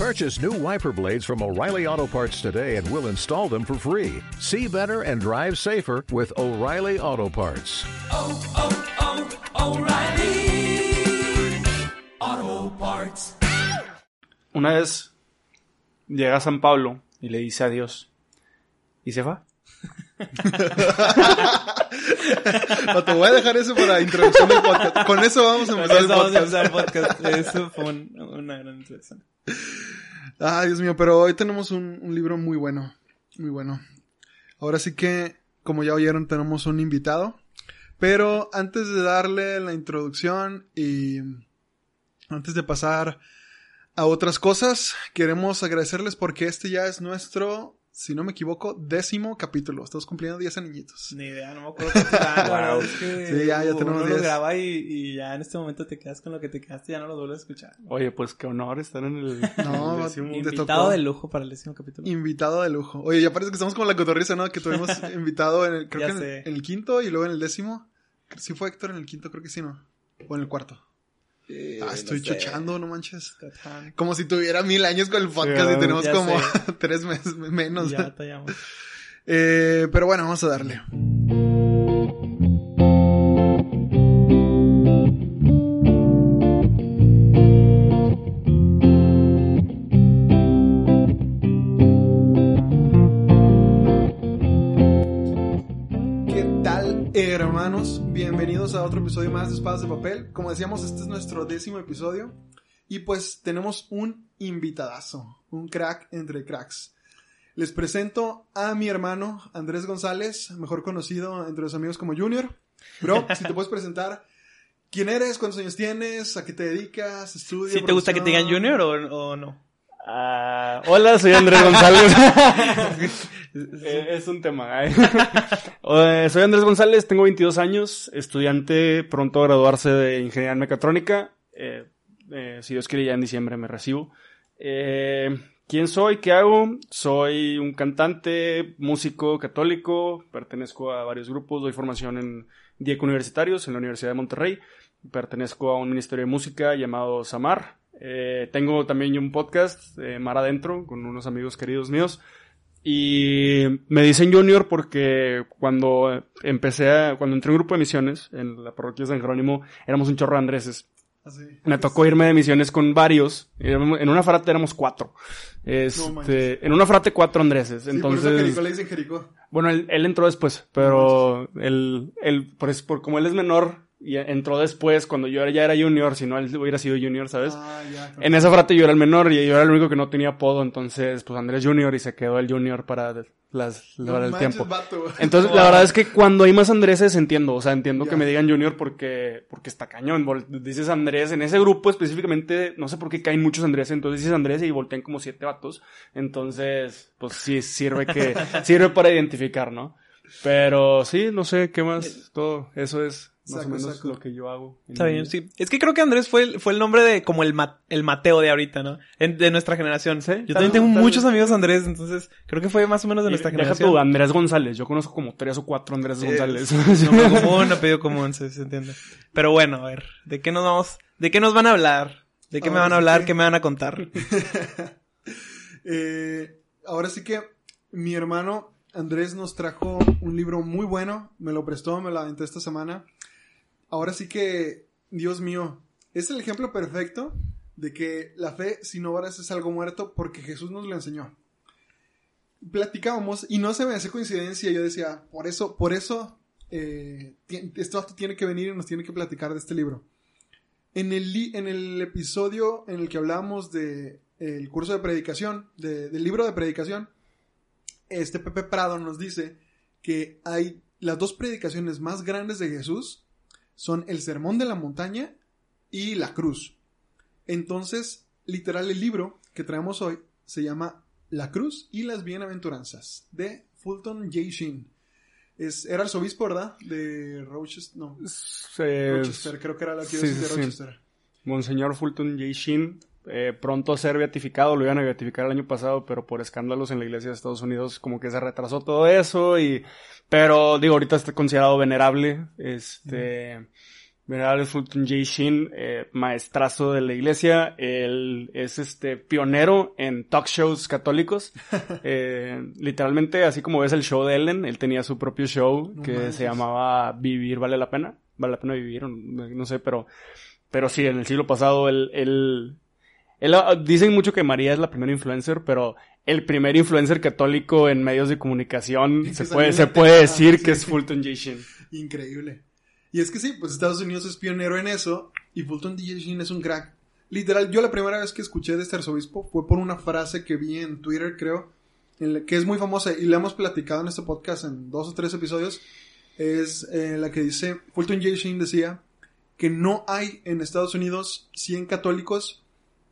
Purchase new wiper blades from O'Reilly Auto Parts today and we'll install them for free. See better and drive safer with O'Reilly Auto Parts. oh, oh, oh O'Reilly Auto Parts. Una vez llega a San Pablo y le dice adiós. Y se va. No, te voy a dejar eso para introducción del podcast. Con eso vamos a empezar el Vamos a podcast. empezar el podcast. Eso fue un- una gran introducción. Ay, Dios mío, pero hoy tenemos un, un libro muy bueno. Muy bueno. Ahora sí que, como ya oyeron, tenemos un invitado. Pero antes de darle la introducción y antes de pasar a otras cosas, queremos agradecerles porque este ya es nuestro, si no me equivoco, décimo capítulo. Estamos cumpliendo 10 añitos. Ni idea, no me acuerdo cuánto era, verdad es que Sí, ya- ya uno tenemos lo 10. graba y, y ya en este momento te quedas con lo que te quedaste y ya no lo vuelves a escuchar. Oye, pues qué honor estar en el. No, el décimo- te Invitado tocó. de lujo para el décimo capítulo. Invitado de lujo. Oye, ya parece que estamos como la cotorriza, ¿no? Que tuvimos invitado en el, creo Ya que en, en el quinto y luego en el décimo. Sí fue Héctor en el quinto, creo que sí, ¿no? O en el cuarto. Eh, ah, estoy no sé. chochando, no manches. Catán. Como si tuviera mil años con el podcast Sí, y tenemos como sé. tres meses menos. Ya te llamo. Eh, pero bueno, vamos a darle. Bienvenidos a otro episodio más de Espadas de Papel. Como decíamos, este es nuestro décimo episodio. Y pues tenemos un invitadazo, un crack entre cracks. Les presento a mi hermano Andrés González, mejor conocido entre los amigos como Junior. Bro, si te puedes presentar, ¿quién eres? ¿Cuántos años tienes? ¿A qué te dedicas? ¿Estudio? ¿Sí te gusta que te digan? Junior o, o no? Ah, hola, soy Andrés González. Eh, es un tema. ¿eh? Eh, soy Andrés González, tengo 22 años, estudiante pronto a graduarse de ingeniería en mecatrónica. Eh, eh, si Dios quiere, ya en diciembre me recibo. ¿Quién soy? ¿Qué hago? Soy un cantante, músico católico, pertenezco a varios grupos, doy formación en DIEC universitarios en la Universidad de Monterrey, pertenezco a un ministerio de música llamado Samar. Eh, tengo también un podcast, eh, Mar Adentro, con unos amigos queridos míos. Y me dicen Junior porque cuando empecé a, cuando entré en un grupo de misiones en la parroquia de San Jerónimo, éramos un chorro de Andreses. Así. Me tocó irme de misiones con varios. En una frate éramos cuatro. Este, manches. en una frate cuatro Andreses. Sí, por eso Entonces, Jericó le dicen Jericó. bueno, él, él entró después, pero él, él, por, por como él es menor, y entró después cuando yo ya era junior, si no él hubiera sido junior, ¿sabes? Ah, ya. En esa frate yo era el menor y yo era el único que no tenía apodo, entonces pues Andrés Junior y se quedó el Junior para las, No para el tiempo. vato. Entonces, la verdad es que cuando hay más Andréses entiendo, o sea, entiendo Ya. que me digan Junior porque, porque está cañón. Dices Andrés, en ese grupo específicamente, no sé por qué caen muchos Andrés, entonces dices Andrés y voltean como siete vatos. Entonces, pues sí, sirve que, sirve para identificar, ¿no? Pero sí, no sé, ¿qué más? Todo eso es más Saco, o menos saco. lo que yo hago. Está bien, sí. Es que creo que Andrés fue el, fue el nombre de como el, Ma- el Mateo de ahorita, ¿no? En- de nuestra generación. Sí, Yo tal también tengo vez, tal muchos amigos Andrés, entonces creo que fue más o menos de Y nuestra deja generación. tú, Andrés González. Yo conozco como tres o cuatro Andrés González. Nombre común, apellido común, se, se entiende. Pero bueno, a ver, ¿de qué nos vamos? ¿De qué nos van a hablar? ¿De qué me van a sí hablar? que- ¿Qué me van a contar? Eh, ahora sí que mi hermano Andrés nos trajo un libro muy bueno. Me lo prestó, me lo aventé esta semana. Ahora sí que, Dios mío, es el ejemplo perfecto de que la fe sin obras es algo muerto porque Jesús nos lo enseñó. Platicábamos y no se me hace coincidencia. Yo decía, por eso, por eso, eh, vato tiene que venir y nos tiene que platicar de este libro. En el, en el episodio en el que hablábamos de el curso de predicación, de- del libro de predicación, este Pepe Prado nos dice que hay las dos predicaciones más grandes de Jesús son el Sermón de la Montaña y la Cruz. Entonces, literal, el libro que traemos hoy se llama La Cruz y las Bienaventuranzas de Fulton J. Sheen. Es, era arzobispo, ¿verdad? De Rochester, no, Rochester, creo que era la sí, diócesis de sí. Rochester. Monseñor Fulton J. Sheen, eh, pronto a ser beatificado, lo iban a beatificar el año pasado, pero por escándalos en la iglesia de Estados Unidos como que se retrasó todo eso y, pero digo, ahorita está considerado venerable, este, Venerable Fulton J. Sheen, eh, maestrazo de la iglesia, él es este pionero en talk shows católicos. Eh, literalmente, así como ves el show de Ellen, él tenía su propio show No que manches. se llamaba Vivir vale la pena, vale la pena vivir, no no sé, pero, pero sí, en el siglo pasado él, él, él, ah, dicen mucho que María es la primera influencer, pero el primer influencer católico en medios de comunicación Que se puede, se puede decir sí. que es Fulton J. Sheen. Increíble. Y es que sí, pues Estados Unidos es pionero en eso y Fulton D. Sheen es un crack. Literal, yo la primera vez que escuché de este arzobispo fue por una frase que vi en Twitter, creo, en la- que es muy famosa y la hemos platicado en este podcast en dos o tres episodios. Es eh, la que dice, Fulton J. Sheen decía que no hay en Estados Unidos 100 católicos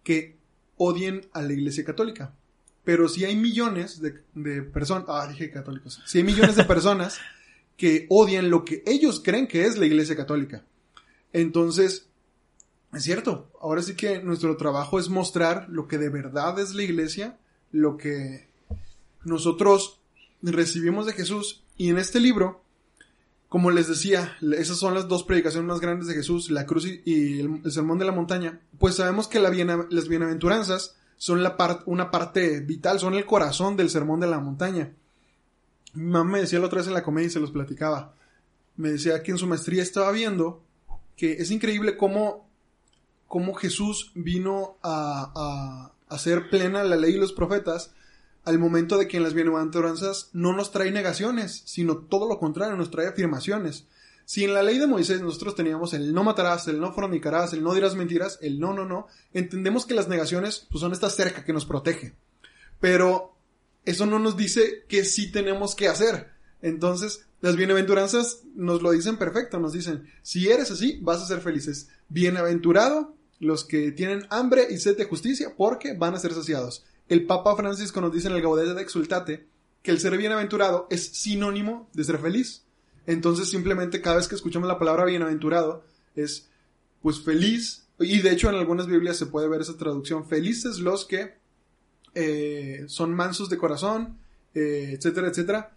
que odien a la iglesia católica. Pero si hay millones de, de personas, ah, dije católicos, si hay millones de personas que odian lo que ellos creen que es la iglesia católica. Entonces, es cierto, ahora sí que nuestro trabajo es mostrar lo que de verdad es la iglesia, lo que nosotros recibimos de Jesús. Y en este libro, como les decía, esas son las dos predicaciones más grandes de Jesús, la cruz y, el, sermón de la montaña, pues sabemos que las bienaventuranzas son una parte vital, son el corazón del sermón de la montaña. Mi mamá me decía la otra vez en la comedia y se los platicaba. Me decía que en su maestría estaba viendo que es increíble cómo, cómo Jesús vino a, a hacer plena la ley y los profetas al momento de que en las bienaventuranzas no nos trae negaciones, sino todo lo contrario, nos trae afirmaciones. Si en la ley de Moisés nosotros teníamos el no matarás, el no fornicarás, el no dirás mentiras, el no, no, no, entendemos que las negaciones pues, son esta cerca que nos protege. Pero eso no nos dice que sí tenemos que hacer. Entonces, las bienaventuranzas nos lo dicen perfecto, nos dicen, si eres así, vas a ser felices. Bienaventurado los que tienen hambre y sed de justicia, porque van a ser saciados. El Papa Francisco nos dice en el Gaudete de Exultate que el ser bienaventurado es sinónimo de ser feliz. Entonces, simplemente cada vez que escuchamos la palabra bienaventurado, es pues feliz, y de hecho en algunas Biblias se puede ver esa traducción, felices los que eh, son mansos de corazón, eh, etcétera, etcétera,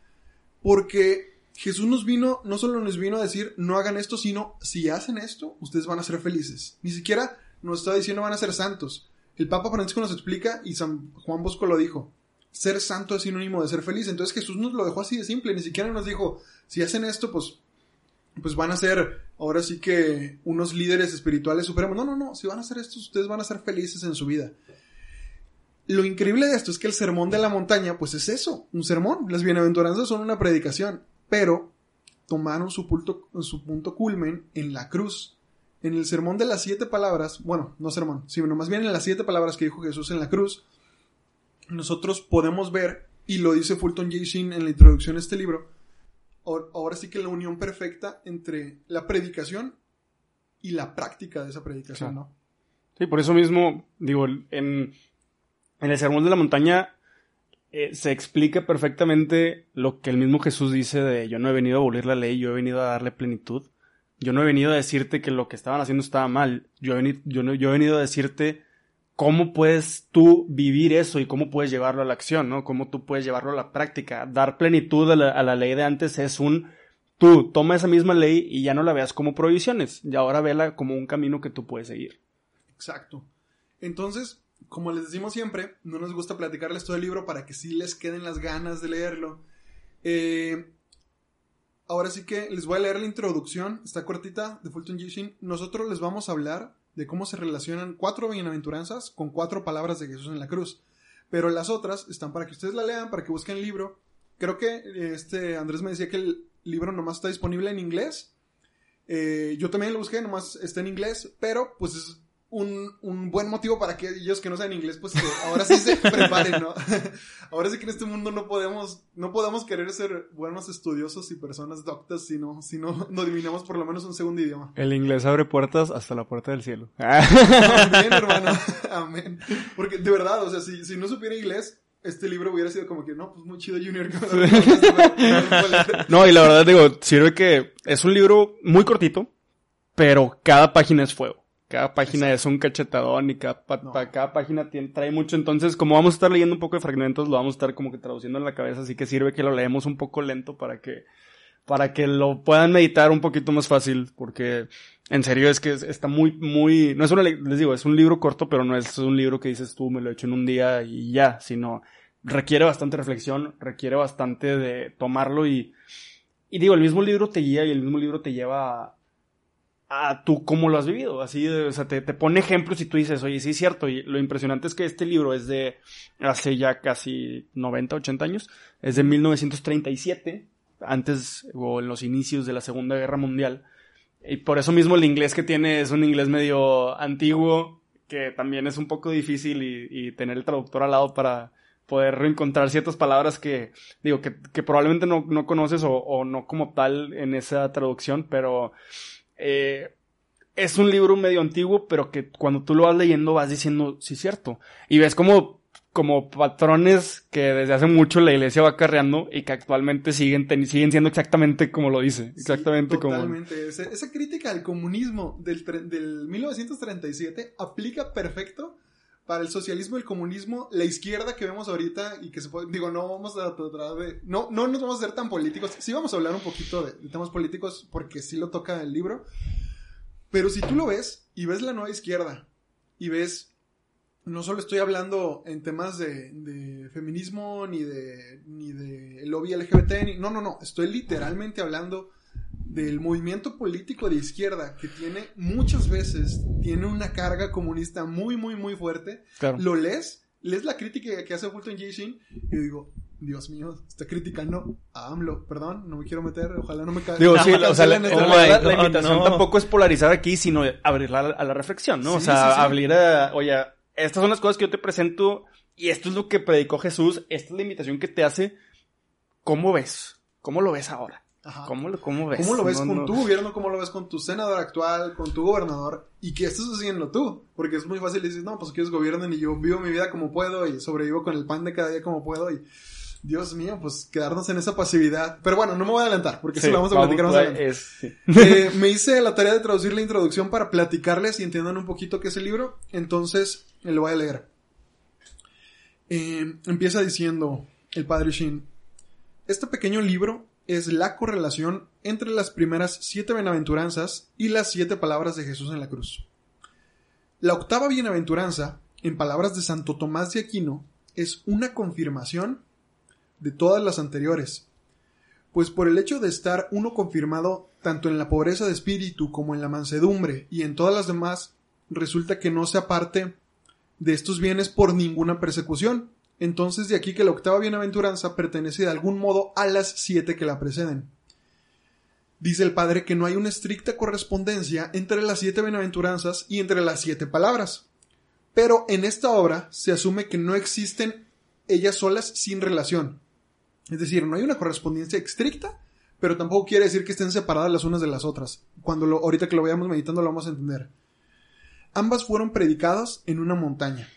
porque Jesús nos vino, no solo nos vino a decir no hagan esto, sino si hacen esto, ustedes van a ser felices. Ni siquiera nos está diciendo van a ser santos. El Papa Francisco nos explica y San Juan Bosco lo dijo. Ser santo es sinónimo de ser feliz. Entonces Jesús nos lo dejó así de simple. Ni siquiera nos dijo, si hacen esto, pues, pues van a ser ahora sí que unos líderes espirituales supremos. No, no, no. Si van a hacer esto, ustedes van a ser felices en su vida. Lo increíble de esto es que el sermón de la montaña, pues es eso, un sermón. Las bienaventuranzas son una predicación, pero tomaron su su punto culmen en la cruz. En el sermón de las siete palabras, bueno, no sermón, sino más bien en las siete palabras que dijo Jesús en la cruz, nosotros podemos ver, y lo dice Fulton J. Sheen en la introducción a este libro, ahora sí que la unión perfecta entre la predicación y la práctica de esa predicación, Claro. ¿no? Sí, por eso mismo, digo, en, en el Sermón de la Montaña eh, se explica perfectamente lo que el mismo Jesús dice de yo no he venido a abolir la ley, yo he venido a darle plenitud. Yo no he venido a decirte que lo que estaban haciendo estaba mal. Yo he, venido a decirte cómo puedes tú vivir eso y cómo puedes llevarlo a la acción, ¿no? Cómo tú puedes llevarlo a la práctica. Dar plenitud a la, a la ley de antes es un tú toma esa misma ley y ya no la veas como prohibiciones, y ahora vela como un camino que tú puedes seguir. Exacto. Entonces, como les decimos siempre, no nos gusta platicarles todo el libro para que sí les queden las ganas de leerlo. Eh, ahora sí que les voy a leer la introducción, está cortita, de Fulton. Sheen. Nosotros les vamos a hablar de cómo se relacionan cuatro bienaventuranzas con cuatro palabras de Jesús en la cruz. Pero las otras están para que ustedes la lean, para que busquen el libro. Creo que eh, este Andrés me decía que el libro nomás está disponible en inglés. Eh, yo también lo busqué, nomás está en inglés, pero pues es un, un buen motivo para que ellos que no saben inglés, pues que ahora sí se preparen, ¿no? ahora sí que en este mundo no podemos, no podemos querer ser buenos estudiosos y personas doctas si no, si no dominamos por lo menos un segundo idioma. El inglés abre puertas hasta la puerta del cielo. Amén, hermano. Amén. Porque de verdad, o sea, si, si no supiera inglés, este libro hubiera sido como que, no, pues muy chido Junior. no, y la verdad digo, sirve que es un libro muy cortito, pero cada página es fuego. Cada página es un cachetadón y cada, pa- No. pa- cada página tiene- trae mucho. Entonces, como vamos a estar leyendo un poco de fragmentos, lo vamos a estar como que traduciendo en la cabeza, así que sirve que lo leemos un poco lento para que, para que lo puedan meditar un poquito más fácil, porque En serio, es que es- está muy, muy, no es una, le- les digo, es un libro corto, pero no es un libro que dices tú, me lo he hecho en un día y ya, sino requiere bastante reflexión, requiere bastante de tomarlo y, y digo, el mismo libro te guía y el mismo libro te lleva a, a tú cómo lo has vivido, así, de- o sea, te, te pone ejemplos y tú dices, oye, sí es cierto, y lo impresionante es que este libro es de hace ya casi 90, 80 años, es de 1937, antes o en los inicios de la Segunda Guerra Mundial, y por eso mismo el inglés que tiene es un inglés medio antiguo, que también es un poco difícil y, y tener el traductor al lado para poder reencontrar ciertas palabras que, digo, que, que probablemente no, no conoces o, o no como tal en esa traducción, pero eh, es un libro medio antiguo, pero que cuando tú lo vas leyendo vas diciendo, sí, cierto. Y ves como, como patrones que desde hace mucho la iglesia va acarreando y que actualmente siguen, siguen siendo exactamente como lo dice. Exactamente Sí, como. Totalmente. Ese- esa crítica al comunismo del 1937 aplica perfecto para el socialismo, el comunismo, la izquierda que vemos ahorita y que se puede, digo, no vamos a tratar de, no, no nos vamos a ser tan políticos, sí vamos a hablar un poquito de, de temas políticos porque sí lo toca el libro, pero si tú lo ves y ves la nueva izquierda y ves, no solo estoy hablando en temas de, de feminismo ni de, ni de lobby LGBT, ni, no, no, no, estoy literalmente hablando del movimiento político de izquierda que tiene muchas veces tiene una carga comunista muy muy muy fuerte Claro. lo lees lees la crítica que hace Fulton J. Sheen y digo Dios mío está criticando a AMLO perdón no me quiero meter ojalá no me ca- Digo, no sí, me o sea, la, este oh la- la- invitación no. tampoco es polarizar aquí, sino abrirla a la, reflexión, ¿no? o Sí, sea, sí, sí. abrir a, oye, estas son las cosas que yo te presento y esto es lo que predicó Jesús, esta es la invitación que te hace. ¿Cómo ves? ¿Cómo lo ves ahora? Ajá. ¿Cómo, lo- cómo ves? ¿Cómo lo ves No, con no. tu gobierno? ¿Cómo lo ves con tu senador actual? ¿Con tu gobernador? ¿Y qué estás haciendo tú? Porque es muy fácil decir, no, pues que ellos gobiernen y yo vivo mi vida como puedo y sobrevivo con el pan de cada día como puedo y... Dios mío, pues quedarnos en esa pasividad. Pero bueno, no me voy a adelantar porque Sí, eso lo vamos a platicar más adelante. sí. Eh, me hice la tarea de traducir la introducción para platicarles y entiendan un poquito qué es el libro. Entonces, eh, lo voy a leer. Eh, empieza diciendo el padre Shin. Este pequeño libro es la correlación entre las primeras siete bienaventuranzas y las siete palabras de Jesús en la cruz. La octava bienaventuranza, en palabras de Santo Tomás de Aquino, es una confirmación de todas las anteriores, pues por el hecho de estar uno confirmado tanto en la pobreza de espíritu como en la mansedumbre y en todas las demás, resulta que no se aparte de estos bienes por ninguna persecución. Entonces de aquí que la octava bienaventuranza pertenece de algún modo a las siete que la preceden. Dice el padre que no hay una estricta correspondencia entre las siete bienaventuranzas y entre las siete palabras. Pero en esta obra se asume que no existen ellas solas sin relación. Es decir, no hay una correspondencia estricta, pero tampoco quiere decir que estén separadas las unas de las otras. Cuando lo, ahorita que lo vayamos meditando lo vamos a entender. Ambas fueron predicadas en una montaña.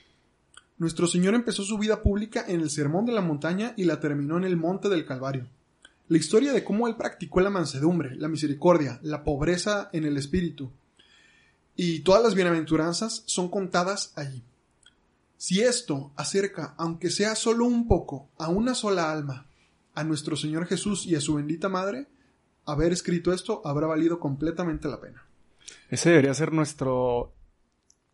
Nuestro Señor empezó su vida pública en el Sermón de la Montaña y la terminó en el Monte del Calvario. La historia de cómo Él practicó la mansedumbre, la misericordia, la pobreza en el espíritu y todas las bienaventuranzas son contadas allí. Si esto acerca, aunque sea solo un poco, a una sola alma, a nuestro Señor Jesús y a su bendita Madre, haber escrito esto habrá valido completamente la pena. Ese debería ser nuestro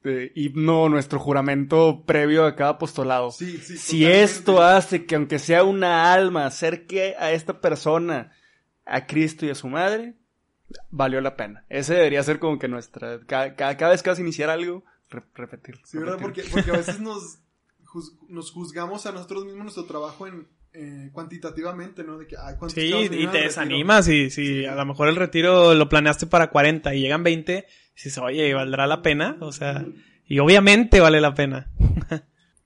eh, himno, nuestro juramento previo a cada apostolado. Sí, sí, si esto hace que aunque sea una alma acerque a esta persona a Cristo y a su madre, valió la pena. Ese debería ser como que nuestra, cada, cada, vez que vas a iniciar algo, re- repetirlo. Sí, ¿verdad? Porque, porque a veces nos, juz- nos juzgamos a nosotros mismos nuestro trabajo en, eh, cuantitativamente, ¿no? De que, ay, ¿cuántos Sí, y te desanimas y si a lo mejor el retiro lo planeaste para 40 y llegan 20, dices, oye, ¿valdrá la pena? O sea, y obviamente vale la pena.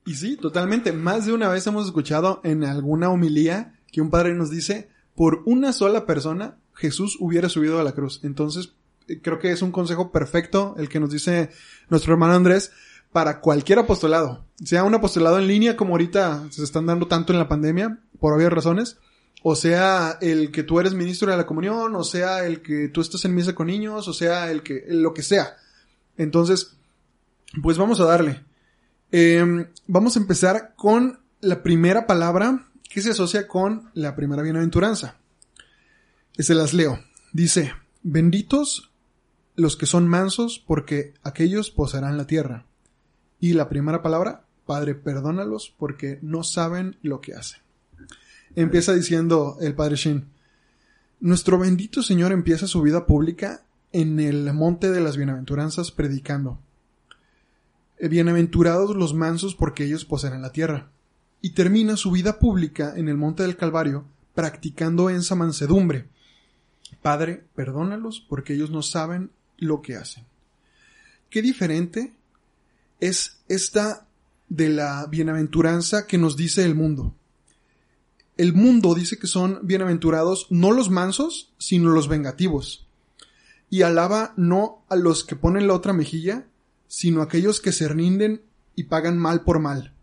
Y sí, totalmente. Más de una vez hemos escuchado en alguna homilía que un padre nos dice, por una sola persona, Jesús hubiera subido a la cruz. Entonces, eh, creo que es un consejo perfecto el que nos dice nuestro hermano Andrés para cualquier apostolado. Sea un apostolado en línea como ahorita se están dando tanto en la pandemia, por obvias razones, o sea el que tú eres ministro de la comunión, o sea el que tú estás en misa con niños, o sea el que, lo que sea. Entonces, pues vamos a darle. Eh, vamos a empezar con la primera palabra que se asocia con la primera bienaventuranza. Se las leo. Dice, benditos los que son mansos, porque aquellos poseerán la tierra. Y la primera palabra, Padre, perdónalos porque no saben lo que hacen. Empieza diciendo el Padre Shin, nuestro bendito Señor empieza su vida pública en el monte de las bienaventuranzas predicando. Eh, Bienaventurados los mansos porque ellos poseerán la tierra. Y termina su vida pública en el monte del Calvario practicando esa mansedumbre. Padre, perdónalos porque ellos no saben lo que hacen. Qué diferente es esta de la bienaventuranza que nos dice el mundo. El mundo dice que son bienaventurados no los mansos, sino los vengativos. Y alaba no a los que ponen la otra mejilla, sino a aquellos que se rinden y pagan mal por mal.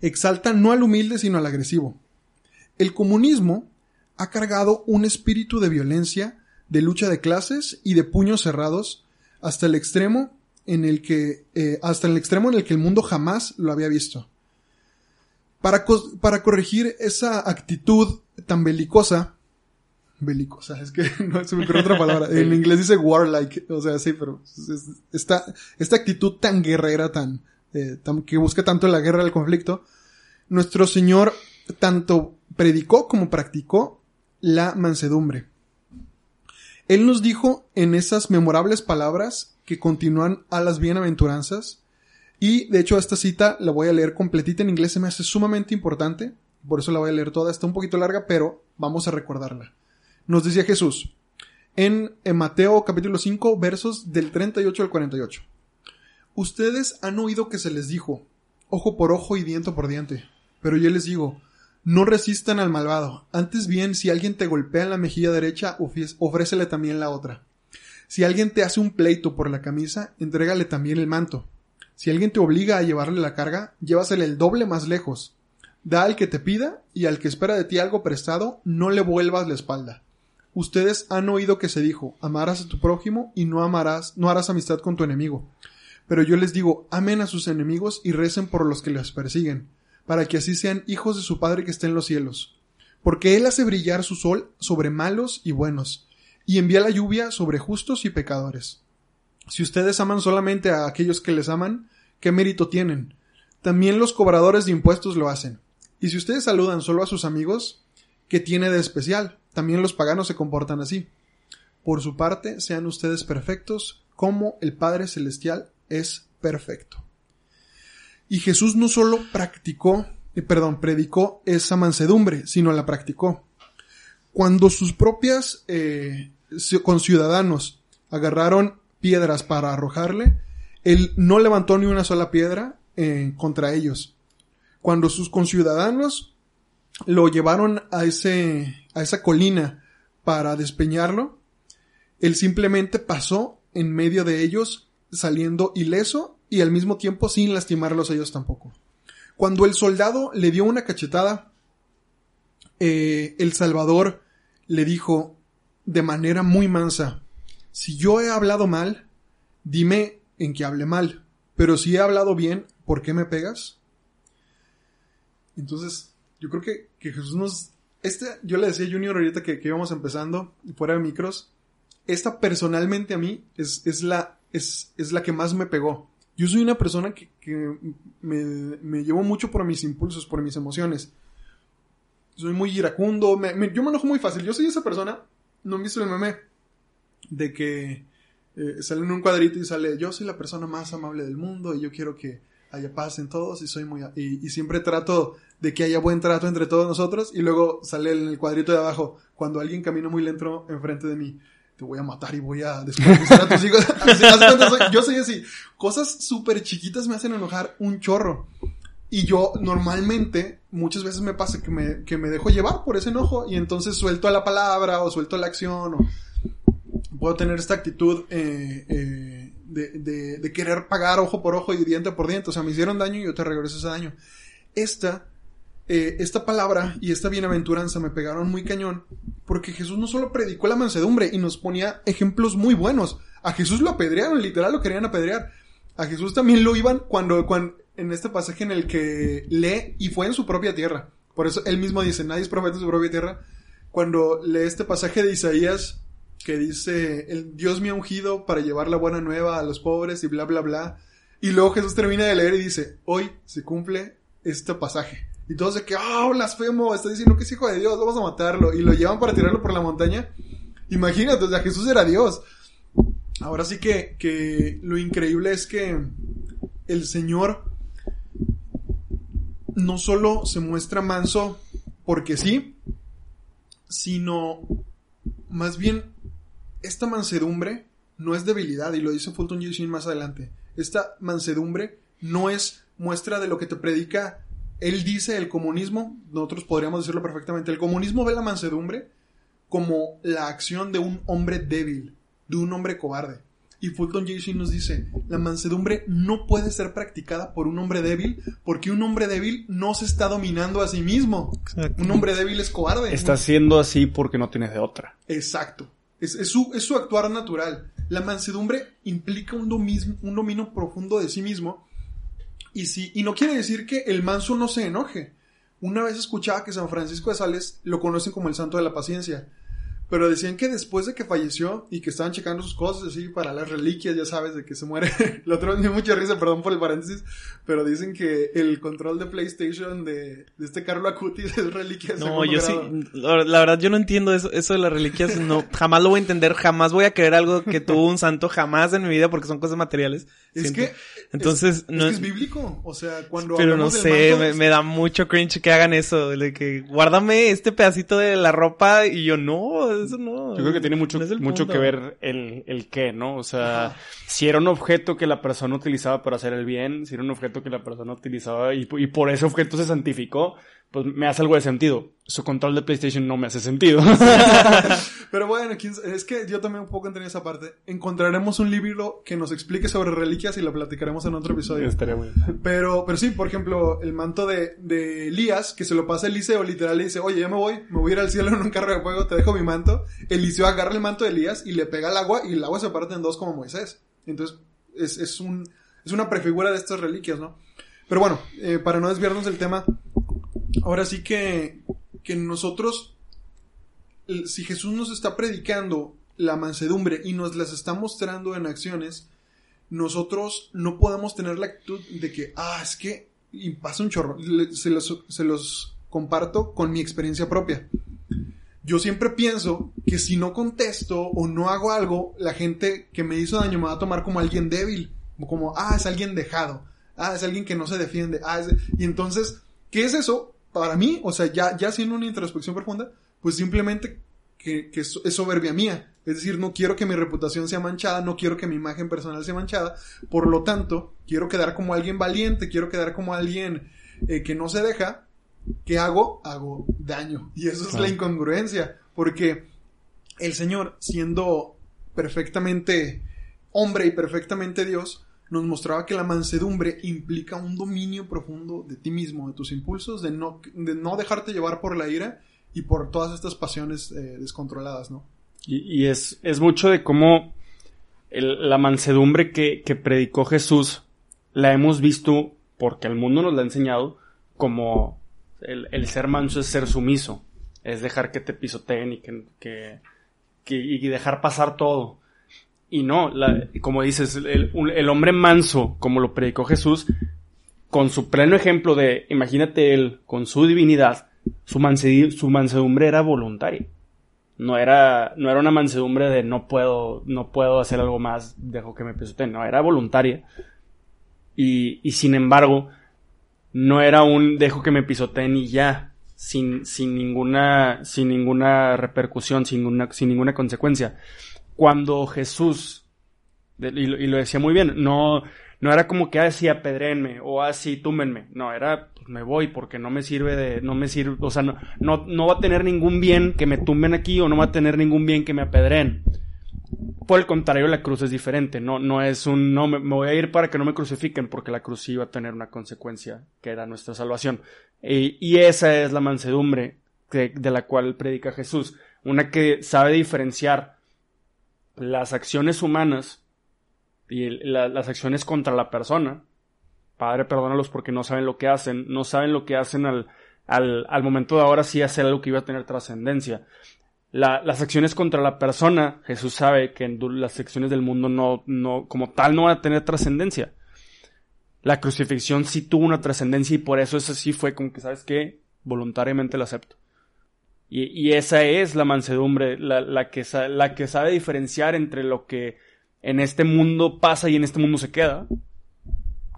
Exalta no al humilde, sino al agresivo. El comunismo ha cargado un espíritu de violencia, de lucha de clases y de puños cerrados hasta el extremo en el que eh, hasta el extremo en el que el mundo jamás lo había visto. Para, co- para corregir esa actitud tan belicosa, belicosa, es que no se me ocurre otra palabra, en inglés dice warlike, o sea, sí, pero es- es- esta, esta actitud tan guerrera, tan, eh, tan- que busca tanto la guerra del conflicto, nuestro Señor tanto predicó como practicó la mansedumbre. Él nos dijo en esas memorables palabras que continúan a las bienaventuranzas, y de hecho esta cita la voy a leer completita en inglés, se me hace sumamente importante, por eso la voy a leer toda, está un poquito larga, pero vamos a recordarla. Nos decía Jesús en, Mateo capítulo 5 versos del 38 al 48. Ustedes han oído que se les dijo, ojo por ojo y diente por diente, pero yo les digo, no resistan al malvado. Antes bien, si alguien te golpea en la mejilla derecha, ofrécele también la otra. Si alguien te hace un pleito por la camisa, entrégale también el manto. Si alguien te obliga a llevarle la carga, llévasele el doble más lejos. Da al que te pida, y al que espera de ti algo prestado, no le vuelvas la espalda. Ustedes han oído que se dijo, amarás a tu prójimo y no amarás, no harás amistad con tu enemigo. Pero yo les digo, amen a sus enemigos y recen por los que les persiguen, para que así sean hijos de su Padre que está en los cielos. Porque Él hace brillar su sol sobre malos y buenos, y envía la lluvia sobre justos y pecadores. Si ustedes aman solamente a aquellos que les aman, ¿qué mérito tienen? También los cobradores de impuestos lo hacen. Y si ustedes saludan solo a sus amigos, ¿qué tiene de especial? También los paganos se comportan así. Por su parte, sean ustedes perfectos, como el Padre Celestial es perfecto. Y Jesús no solo practicó, eh, perdón, predicó esa mansedumbre, sino la practicó. Cuando sus propias eh, ci- conciudadanos agarraron piedras para arrojarle, él no levantó ni una sola piedra eh, contra ellos. Cuando sus conciudadanos lo llevaron a ese, a esa colina para despeñarlo, él simplemente pasó en medio de ellos saliendo ileso y al mismo tiempo sin lastimarlos a ellos tampoco. Cuando el soldado le dio una cachetada, eh, el Salvador le dijo de manera muy mansa, si yo he hablado mal, dime en que hable mal, pero si he hablado bien, ¿por qué me pegas? Entonces, yo creo que, que Jesús nos... Este, yo le decía a Junior ahorita que, que íbamos empezando, fuera de micros, esta personalmente a mí es, es, la, es, es la que más me pegó. Yo soy una persona que, que me, me llevo mucho por mis impulsos, por mis emociones. Soy muy iracundo, me- me- yo me enojo muy fácil. Yo soy esa persona, no han visto el meme, de que eh, sale en un cuadrito y sale, yo soy la persona más amable del mundo y yo quiero que haya paz en todos y soy muy... Y, y siempre trato de que haya buen trato entre todos nosotros y luego sale en el cuadrito de abajo, cuando alguien camina muy lento enfrente de mí, te voy a matar y voy a descuartizar a tus hijos. Yo soy así. Cosas súper chiquitas me hacen enojar un chorro. Y yo normalmente, muchas veces me pasa que me, que me dejo llevar por ese enojo y entonces suelto la palabra o suelto la acción o puedo tener esta actitud eh, eh, de, de- de querer pagar ojo por ojo y diente por diente. O sea, me hicieron daño y yo te regreso ese daño. Esta, eh, esta palabra y esta bienaventuranza me pegaron muy cañón porque Jesús no solo predicó la mansedumbre y nos ponía ejemplos muy buenos. A Jesús lo apedrearon, literal lo querían apedrear. A Jesús también lo iban cuando, cuando en este pasaje en el que lee y fue en su propia tierra. Por eso él mismo dice, nadie es profeta en su propia tierra. Cuando lee este pasaje de Isaías que dice, el Dios me ha ungido para llevar la buena nueva a los pobres y bla, bla, bla. Y luego Jesús termina de leer y dice, hoy se cumple este pasaje. Y todos de que, ah, blasfemo, está diciendo que es hijo de Dios, vamos a matarlo. Y lo llevan para tirarlo por la montaña. Imagínate, o sea, Jesús era Dios. Ahora sí que, que lo increíble es que el Señor no solo se muestra manso porque sí, sino más bien esta mansedumbre no es debilidad y lo dice Fulton más adelante. Esta mansedumbre no es muestra de lo que te predica. Él dice el comunismo, nosotros podríamos decirlo perfectamente, el comunismo ve la mansedumbre como la acción de un hombre débil, de un hombre cobarde. Y Fulton J. nos dice, la mansedumbre no puede ser practicada por un hombre débil porque un hombre débil no se está dominando a sí mismo. Exacto. Un hombre débil es cobarde. Está siendo así porque no tienes de otra. Exacto. Es, es su, es su actuar natural. La mansedumbre implica un dominio, un dominio profundo de sí mismo. Y, si, y no quiere decir que el manso no se enoje. Una vez escuchaba que San Francisco de Sales lo conocen como el santo de la paciencia. Pero decían que después de que falleció y que estaban checando sus cosas así para las reliquias, ya sabes, de que se muere. Lo otro me dio mucha risa, perdón por el paréntesis. Pero dicen que el control de PlayStation de, de este Carlo Acutis es reliquia. No, yo sí, la la verdad yo no entiendo eso, eso de las reliquias, no, jamás lo voy a entender, jamás voy a creer algo que tuvo un santo, jamás en mi vida porque son cosas materiales. Es Siento. que. Entonces, es, no- es que es bíblico. O sea, cuando. Pero no sé, manto, me, me da mucho cringe que hagan eso, de que guárdame este pedacito de la ropa y yo no, eso no. Yo creo que tiene mucho, no mucho que ver el, el qué, ¿no? O sea, si era un objeto que la persona utilizaba para hacer el bien, si era un objeto que la persona utilizaba y, y por ese objeto se santificó, pues me hace algo de sentido. Su control de PlayStation no me hace sentido. Pero bueno, es que yo también un poco entré en esa parte. Encontraremos un libro que nos explique sobre reliquias y lo platicaremos en otro episodio. Estaría muy bien. Pero, pero sí, por ejemplo, el manto de, de Elías, que se lo pasa a Eliseo, literal le dice, oye, ya me voy, me voy a ir al cielo en un carro de fuego, te dejo mi manto. Eliseo agarra el manto de Elías y le pega al agua y el agua se parte en dos como Moisés. Entonces, es, es un, es una prefigura de estas reliquias, ¿no? Pero bueno, eh, para no desviarnos del tema, ahora sí que, que nosotros, si Jesús nos está predicando la mansedumbre y nos las está mostrando en acciones, nosotros no podemos tener la actitud de que, ah, es que, y pasa un chorro, se los, se los comparto con mi experiencia propia. Yo siempre pienso que si no contesto o no hago algo, la gente que me hizo daño me va a tomar como alguien débil, como, ah, es alguien dejado, ah, es alguien que no se defiende, ah, y entonces, ¿qué es eso? Para mí, o sea, ya, ya haciendo una introspección profunda, pues simplemente que, que es, es soberbia mía. Es decir, no quiero que mi reputación sea manchada, no quiero que mi imagen personal sea manchada. Por lo tanto, quiero quedar como alguien valiente, quiero quedar como alguien eh, que no se deja. ¿Qué hago? Hago daño. Y eso es la incongruencia. Porque el Señor, siendo perfectamente hombre y perfectamente Dios, nos mostraba que la mansedumbre implica un dominio profundo de ti mismo, de tus impulsos, de no, de no dejarte llevar por la ira y por todas estas pasiones eh, descontroladas, ¿no? Y, y es, es mucho de cómo la mansedumbre que, predicó Jesús la hemos visto, porque el mundo nos la ha enseñado, como el, ser manso es ser sumiso, es dejar que te pisoteen y que, que- y dejar pasar todo. Y no, como dices, el, hombre manso, como lo predicó Jesús, con su pleno ejemplo de, imagínate él, con su divinidad, su, su mansedumbre era voluntaria. No era, no era una mansedumbre de no puedo, no puedo hacer algo más, dejo que me pisoteen. No, era voluntaria. Y, y sin embargo, no era un dejo que me pisoteen y ya, sin, sin ninguna, sin ninguna repercusión, sin ninguna, sin ninguna consecuencia. Cuando Jesús, y, lo- y decía muy bien, no, no era como que así apedréenme o así túmenme. No, era pues me voy porque no me sirve de, no me sirve, o sea, no, no, no va a tener ningún bien que me tumben aquí o no va a tener ningún bien que me apedreen. Por el contrario, la cruz es diferente, no, no es un, no, me, voy a ir para que no me crucifiquen porque la cruz iba a tener una consecuencia que era nuestra salvación. Y, esa es la mansedumbre de la cual predica Jesús, una que sabe diferenciar las acciones humanas y la- las acciones contra la persona. Padre, perdónalos porque no saben lo que hacen, no saben lo que hacen al, al, momento de ahora sí hacer algo que iba a tener trascendencia. La- las acciones contra la persona, Jesús sabe que en las acciones del mundo no, no, como tal, no van a tener trascendencia. La crucifixión sí tuvo una trascendencia y por eso eso sí fue como que, ¿sabes qué? Voluntariamente lo acepto. Y, y esa es la mansedumbre, la, la que, la que sabe diferenciar entre lo que en este mundo pasa y en este mundo se queda,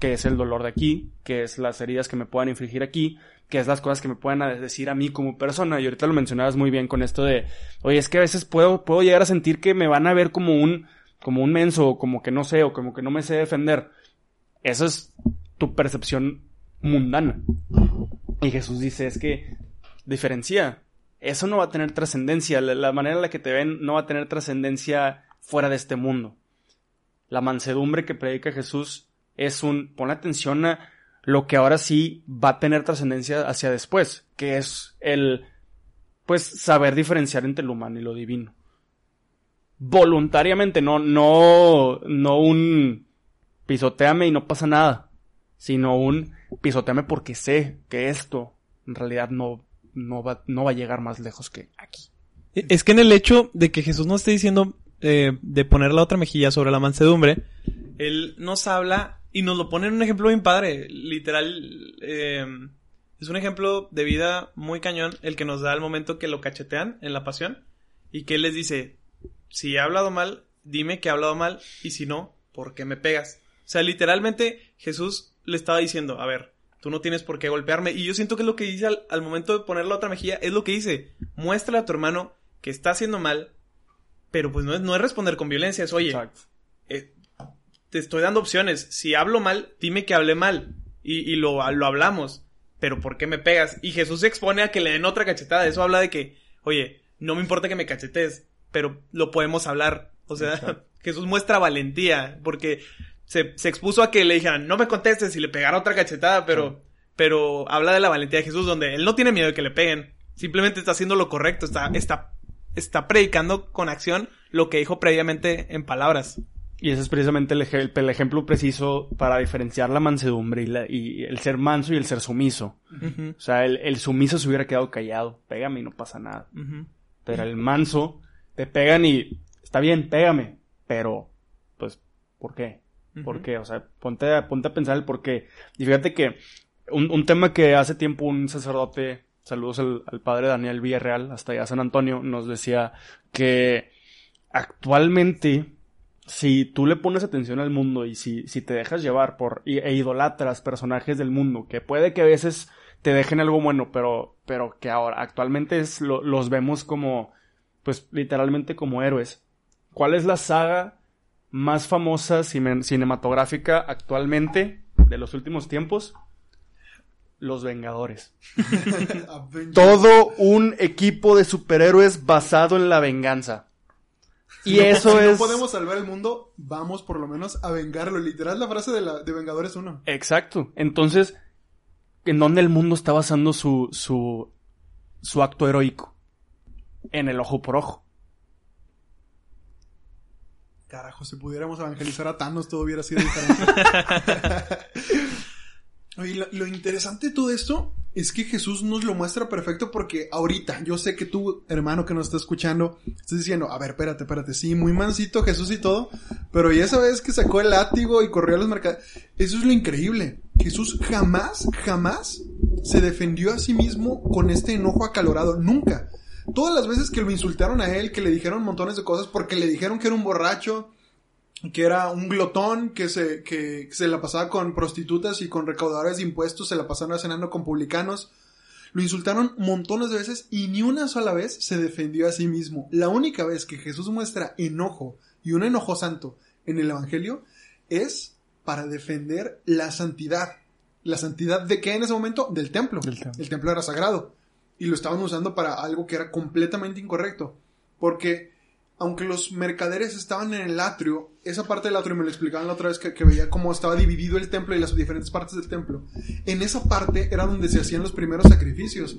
que es el dolor de aquí, que es las heridas que me puedan infligir aquí, que es las cosas que me puedan decir a mí como persona. Y ahorita lo mencionabas muy bien con esto de, oye, es que a veces puedo, puedo llegar a sentir que me van a ver como un, como un menso, o como que no sé, o como que no me sé defender. Esa es tu percepción mundana. Y Jesús dice, es que diferencia. Eso no va a tener trascendencia. La, la manera en la que te ven no va a tener trascendencia fuera de este mundo. La mansedumbre que predica Jesús es un, pon atención a lo que ahora sí va a tener trascendencia hacia después, que es el, pues, saber diferenciar entre lo humano y lo divino. Voluntariamente, no, no, no un pisoteame y no pasa nada, sino un pisoteame porque sé que esto en realidad no, no va, no va a llegar más lejos que aquí. E, Es que en el hecho de que Jesús nos esté diciendo eh, de poner la otra mejilla sobre la mansedumbre, Él nos habla y nos lo pone en un ejemplo bien padre. Literal, eh, es un ejemplo de vida muy cañón el que nos da al momento que lo cachetean en la pasión y que Él les dice, si he hablado mal, dime que he hablado mal y si no, ¿por qué me pegas? O sea, literalmente Jesús le estaba diciendo, a ver, tú no tienes por qué golpearme. Y yo siento que es lo que dice al, al momento de poner la otra mejilla, es lo que dice, muéstrale a tu hermano que está haciendo mal, pero pues no es, no es responder con violencia, es, oye, eh, te estoy dando opciones, si hablo mal, dime que hablé mal y, y lo, lo hablamos, pero ¿por qué me pegas? Y Jesús se expone a que le den otra cachetada, eso habla de que, oye, no me importa que me cachetes, pero lo podemos hablar, o sea, Exacto. Jesús muestra valentía, porque se, se expuso a que le dijeran, no me contestes y le pegara otra cachetada, pero, pero habla de la valentía de Jesús, donde él no tiene miedo de que le peguen, simplemente está haciendo lo correcto, está, está, está predicando con acción lo que dijo previamente en palabras. Y ese es precisamente el, ej- el ejemplo preciso para diferenciar la mansedumbre y, la- y el ser manso y el ser sumiso. O sea, el, el sumiso se hubiera quedado callado. Pégame y no pasa nada. Pero el manso, te pegan y está bien, pégame. Pero, pues, ¿por qué? ¿Por qué? O sea, ponte, a- ponte a pensar el por qué. Y fíjate que un, un tema que hace tiempo un sacerdote, saludos al, al padre Daniel Villarreal, hasta allá San Antonio, nos decía que actualmente, si tú le pones atención al mundo y si, si te dejas llevar por y- e idolatras personajes del mundo, que puede que a veces te dejen algo bueno, pero, pero que ahora actualmente es, lo- los vemos como, pues literalmente como héroes. ¿Cuál es la saga más famosa cine- cinematográfica actualmente de los últimos tiempos? Los Vengadores. Todo un equipo de superhéroes basado en la venganza. Y eso si es... no podemos salvar el mundo, vamos por lo menos a vengarlo. Literal la frase de, la, de Vengadores 1. Exacto. Entonces, ¿en dónde el mundo está basando su, su, su acto heroico? En el ojo por ojo. Carajo, si pudiéramos evangelizar a Thanos todo hubiera sido diferente. Oye, lo, interesante de todo esto es que Jesús nos lo muestra perfecto porque ahorita, yo sé que tú, hermano que nos está escuchando, estás diciendo, a ver, espérate, espérate, sí, muy mansito Jesús y todo, pero ya esa vez que sacó el látigo y corrió a los mercados, eso es lo increíble. Jesús jamás, jamás se defendió a sí mismo con este enojo acalorado, nunca. Todas las veces que lo insultaron a él, que le dijeron montones de cosas porque le dijeron que era un borracho, que era un glotón, que se, que se la pasaba con prostitutas y con recaudadores de impuestos, se la pasaban cenando con publicanos. Lo insultaron montones de veces y ni una sola vez se defendió a sí mismo. La única vez que Jesús muestra enojo y un enojo santo en el Evangelio es para defender la santidad. ¿La santidad de qué en ese momento? Del templo. Del templo. El templo era sagrado. Y lo estaban usando para algo que era completamente incorrecto. Porque aunque los mercaderes estaban en el atrio, esa parte del atrio me lo explicaban la otra vez que, que veía cómo estaba dividido el templo y las diferentes partes del templo. En esa parte era donde se hacían los primeros sacrificios.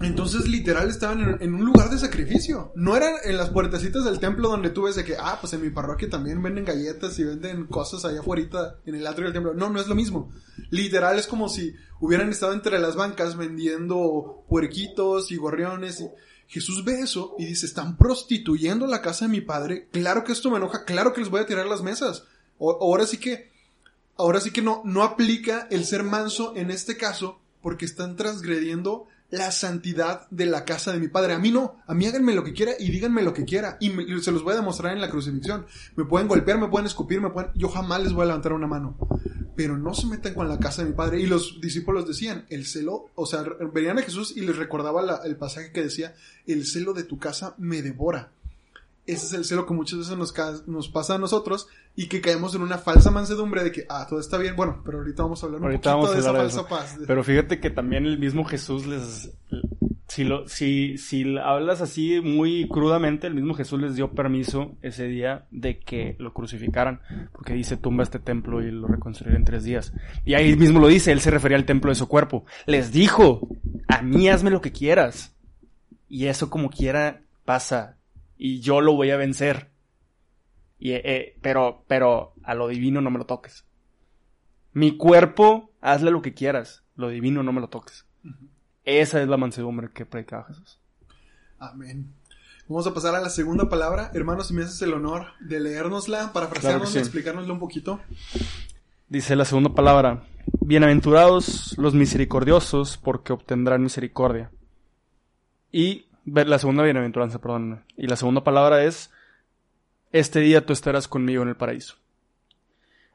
Entonces, literal, estaban en, un lugar de sacrificio. No eran en las puertecitas del templo donde tú ves de que, ah, pues en mi parroquia también venden galletas y venden cosas allá afuera en el atrio del templo. No, no es lo mismo. Literal, es como si hubieran estado entre las bancas vendiendo puerquitos y gorriones. Jesús ve eso y dice, están prostituyendo la casa de mi padre, claro que esto me enoja, claro que les voy a tirar las mesas. Ahora sí que, ahora sí que no, no aplica el ser manso en este caso porque están transgrediendo la santidad de la casa de mi padre. A mí no, a mí háganme lo que quiera y díganme lo que quiera y, se los voy a demostrar en la crucifixión. Me pueden golpear, me pueden escupir, me pueden, yo jamás les voy a levantar una mano. Pero no se metan con la casa de mi padre. Y los discípulos decían, el celo, o sea, venían a Jesús y les recordaba el pasaje que decía, el celo de tu casa me devora. Ese es el celo que muchas veces nos, nos pasa a nosotros y que caemos en una falsa mansedumbre de que, ah, todo está bien. Bueno, pero ahorita vamos a hablar un Ahorita poquito vamos a de esa falsa eso. paz. Pero fíjate que también el mismo Jesús les... Si, lo, si, si hablas así muy crudamente, el mismo Jesús les dio permiso ese día de que lo crucificaran. Porque dice, tumba este templo y lo reconstruiré en tres días. Y ahí mismo lo dice, él se refería al templo de su cuerpo. Les dijo, a mí hazme lo que quieras. Y eso como quiera pasa. Y yo lo voy a vencer. Y, eh, eh, pero, pero a lo divino no me lo toques. Mi cuerpo, hazle lo que quieras. Lo divino no me lo toques. Esa es la mansedumbre que predicaba Jesús. Amén. Vamos a pasar a la segunda palabra. Hermanos, si me haces el honor de leérnosla, parafrasearnosla, Claro sí. explicárnosla un poquito. Dice la segunda palabra. Bienaventurados los misericordiosos, porque obtendrán misericordia. Y la segunda bienaventuranza, perdón. Y la segunda palabra es, este día tú estarás conmigo en el paraíso.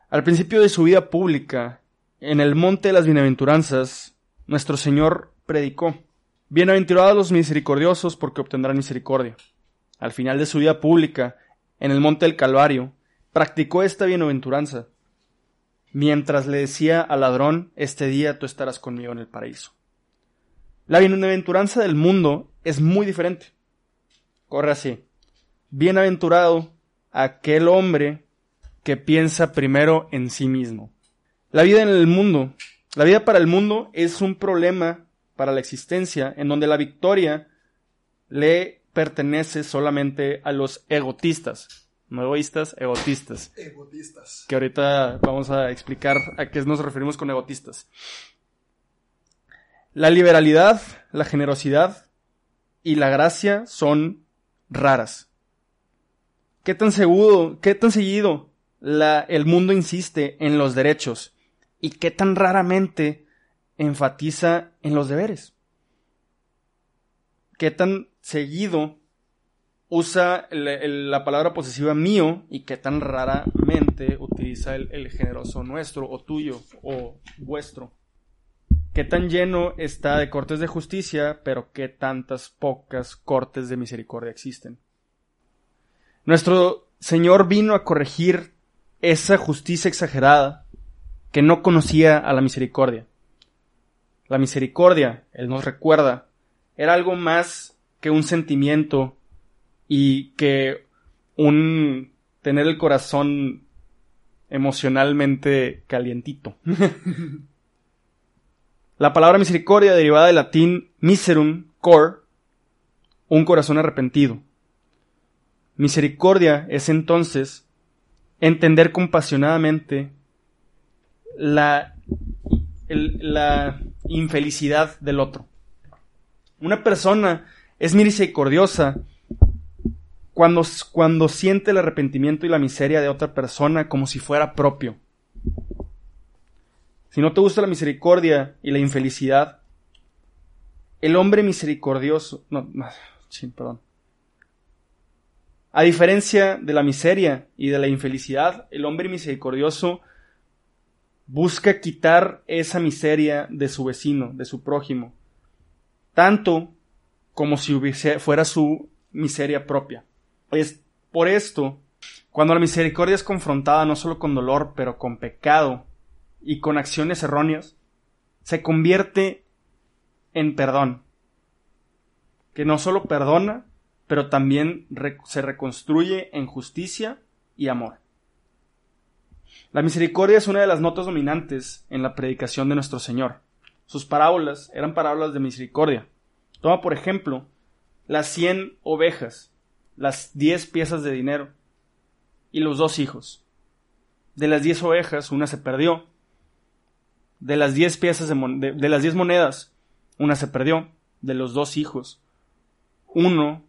Al principio de su vida pública, en el monte de las bienaventuranzas, nuestro Señor predicó, Bienaventurados los misericordiosos, porque obtendrán misericordia. Al final de su vida pública, en el monte del Calvario, practicó esta bienaventuranza, mientras le decía al ladrón, este día tú estarás conmigo en el paraíso. La bienaventuranza del mundo es muy diferente. Corre así. Bienaventurado aquel hombre que piensa primero en sí mismo. La vida en el mundo, la vida para el mundo es un problema para la existencia en donde la victoria le pertenece solamente a los egotistas. No egoístas, egotistas Egotistas. que ahorita vamos a explicar a qué nos referimos con egotistas. La liberalidad, la generosidad y la gracia son raras. ¿Qué tan seguro, qué tan seguido la, el mundo insiste en los derechos y qué tan raramente enfatiza en los deberes? ¿Qué tan seguido usa la palabra posesiva mío y qué tan raramente utiliza el, el generoso nuestro o tuyo o vuestro. Qué tan lleno está de cortes de justicia, pero qué tantas pocas cortes de misericordia existen. Nuestro Señor vino a corregir esa justicia exagerada que no conocía a la misericordia. La misericordia, Él nos recuerda, era algo más que un sentimiento y que un tener el corazón emocionalmente calientito. La palabra misericordia derivada del latín miserum cor, un corazón arrepentido. Misericordia es entonces entender compasionadamente la, la infelicidad del otro. Una persona es misericordiosa cuando, cuando siente el arrepentimiento y la miseria de otra persona como si fuera propio. Si no te gusta la misericordia y la infelicidad, el hombre misericordioso, no, no, sí, perdón. A diferencia de la miseria y de la infelicidad, el hombre misericordioso busca quitar esa miseria de su vecino, de su prójimo, tanto como si hubiese, fuera su miseria propia. Es por esto, cuando la misericordia es confrontada no solo con dolor, pero con pecado y con acciones erróneas, se convierte en perdón, que no solo perdona, pero también se reconstruye en justicia y amor. La misericordia es una de las notas dominantes en la predicación de nuestro Señor. Sus parábolas eran parábolas de misericordia. Toma por ejemplo las cien ovejas, las diez piezas de dinero y los dos hijos. De las diez ovejas, una se perdió. De las diez piezas de, de- las diez monedas, una se perdió. De los dos hijos, uno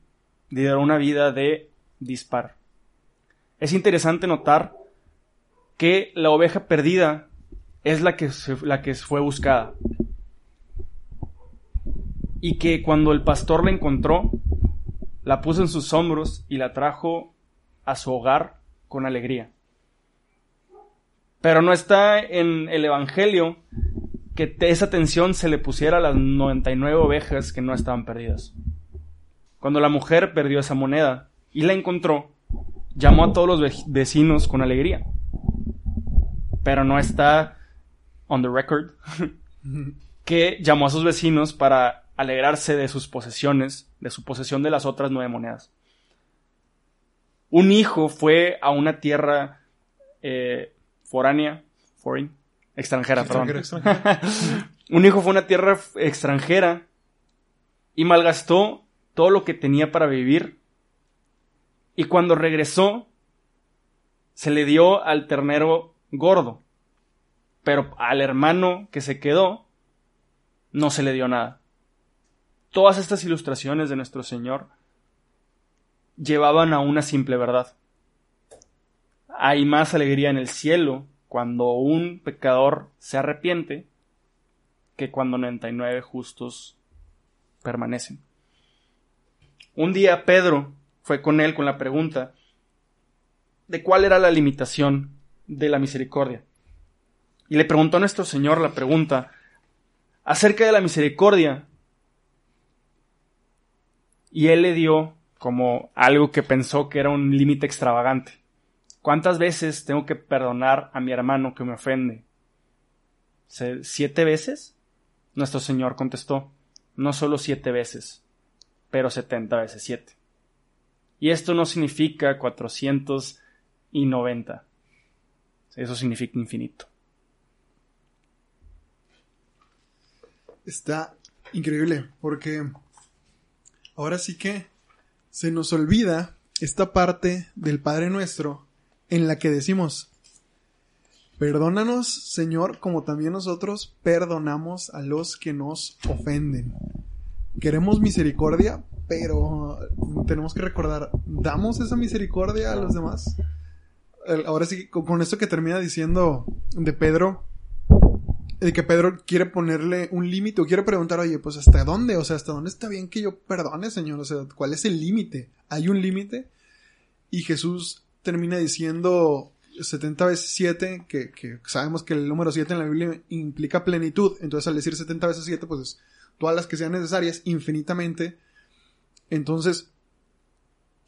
lideró una vida de dispar. Es interesante notar que la oveja perdida es la que, se- la que fue buscada. Y que cuando el pastor la encontró, la puso en sus hombros y la trajo a su hogar con alegría. Pero no está en el Evangelio que te- esa atención se le pusiera a las 99 ovejas que no estaban perdidas. Cuando la mujer perdió esa moneda y la encontró, llamó a todos los ve- vecinos con alegría. Pero no está on the record que llamó a sus vecinos para alegrarse de sus posesiones, de su posesión de las otras nueve monedas. Un hijo fue a una tierra eh, foránea, foreign, extranjera, perdón. Un hijo fue a una tierra extranjera y malgastó todo lo que tenía para vivir. Y cuando regresó, se le dio al ternero gordo. Pero al hermano que se quedó, no se le dio nada. Todas estas ilustraciones de nuestro Señor llevaban a una simple verdad. Hay más alegría en el cielo cuando un pecador se arrepiente que cuando 99 justos permanecen. Un día Pedro fue con él con la pregunta de cuál era la limitación de la misericordia. Y le preguntó a nuestro Señor la pregunta acerca de la misericordia. Y él le dio como algo que pensó que era un límite extravagante. ¿Cuántas veces tengo que perdonar a mi hermano que me ofende? ¿Se- ¿Siete veces? Nuestro Señor contestó, no solo siete veces, pero setenta veces siete. Y esto no significa cuatrocientos y noventa. Eso significa infinito. Está increíble porque ahora sí que se nos olvida esta parte del Padre Nuestro en la que decimos, perdónanos Señor como también nosotros perdonamos a los que nos ofenden. Queremos misericordia, pero tenemos que recordar, ¿damos esa misericordia a los demás? Ahora sí, con esto que termina diciendo de Pedro, de que Pedro quiere ponerle un límite o quiere preguntar, oye, pues hasta dónde, o sea, hasta dónde está bien que yo perdone, Señor, o sea, ¿cuál es el límite? ¿Hay un límite? Y Jesús termina diciendo 70 veces 7, que, sabemos que el número 7 en la Biblia implica plenitud, entonces al decir 70 veces 7, pues es todas las que sean necesarias, infinitamente. Entonces,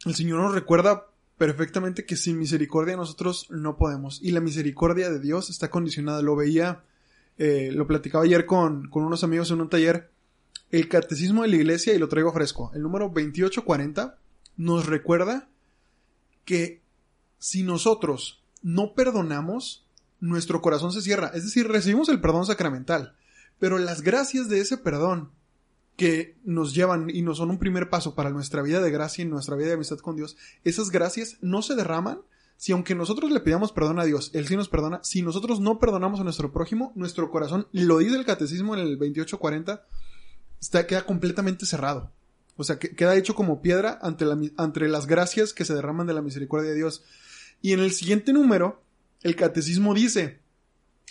el Señor nos recuerda perfectamente que sin misericordia nosotros no podemos. Y la misericordia de Dios está condicionada. Lo veía, eh, lo platicaba ayer con, con unos amigos en un taller. El catecismo de la iglesia, y lo traigo fresco, el número 2840, nos recuerda que si nosotros no perdonamos, nuestro corazón se cierra. Es decir, recibimos el perdón sacramental. Pero las gracias de ese perdón que nos llevan y nos son un primer paso para nuestra vida de gracia y nuestra vida de amistad con Dios, esas gracias no se derraman si aunque nosotros le pidamos perdón a Dios, Él sí nos perdona, si nosotros no perdonamos a nuestro prójimo, nuestro corazón, lo dice el catecismo en el 2840, está, queda completamente cerrado. O sea, que, queda hecho como piedra ante, ante las gracias que se derraman de la misericordia de Dios. Y en el siguiente número, el catecismo dice,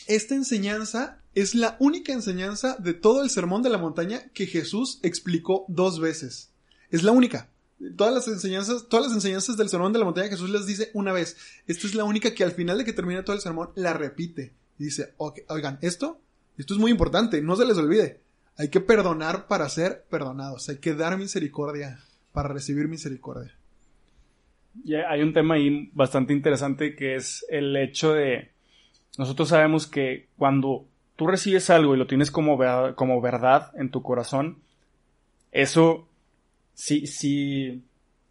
esta enseñanza es la única enseñanza de todo el sermón de la montaña que Jesús explicó dos veces. Es la única. Todas las enseñanzas, todas las enseñanzas del sermón de la montaña Jesús les dice una vez. Esta es la única que al final de que termina todo el sermón la repite. Y dice, "Ok, oigan, esto, esto es muy importante, no se les olvide. Hay que perdonar para ser perdonados. Hay que dar misericordia para recibir misericordia. Hay un tema ahí bastante interesante que es el hecho de nosotros sabemos que cuando tú recibes algo y lo tienes como, ver- como verdad en tu corazón, eso, si, si,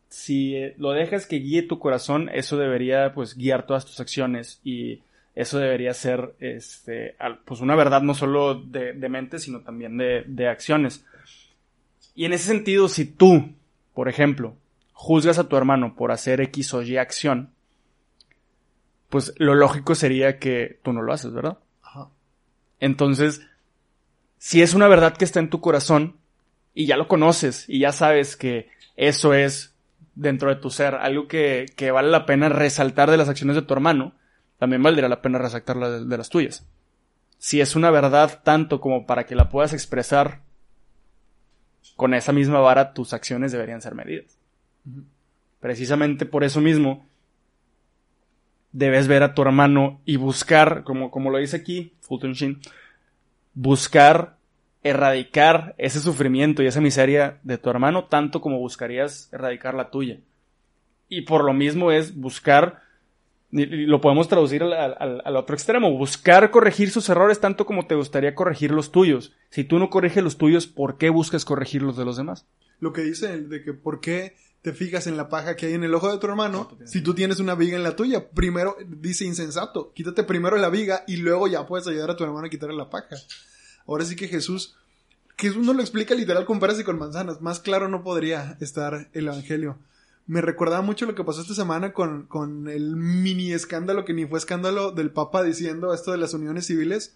si lo dejas que guíe tu corazón, eso debería pues guiar todas tus acciones y eso debería ser este, pues una verdad no solo de, de mente, sino también de, de acciones. Y en ese sentido, si tú, por ejemplo, juzgas a tu hermano por hacer X o Y acción, pues lo lógico sería que tú no lo haces, ¿verdad? Ajá. Entonces, si es una verdad que está en tu corazón y ya lo conoces y ya sabes que eso es dentro de tu ser, algo que, que vale la pena resaltar de las acciones de tu hermano, también valdría la pena resaltar de, de las tuyas. Si es una verdad tanto como para que la puedas expresar con esa misma vara, tus acciones deberían ser medidas. Precisamente por eso mismo, debes ver a tu hermano y buscar, como, como lo dice aquí, Fulton Sheen, buscar erradicar ese sufrimiento y esa miseria de tu hermano tanto como buscarías erradicar la tuya. Y por lo mismo es buscar, lo podemos traducir al, al- otro extremo, buscar corregir sus errores tanto como te gustaría corregir los tuyos. Si tú no corriges los tuyos, ¿por qué buscas corregir los de los demás? Lo que dice de que por qué te fijas en la paja que hay en el ojo de tu hermano si tú tienes una viga en la tuya. Primero, dice insensato, quítate primero la viga y luego ya puedes ayudar a tu hermano a quitarle la paja. Ahora sí que Jesús, Jesús no lo explica literal con peras y con manzanas. Más claro no podría estar el evangelio. Me recordaba mucho lo que pasó esta semana con, con el mini escándalo que ni fue escándalo del Papa diciendo esto de las uniones civiles.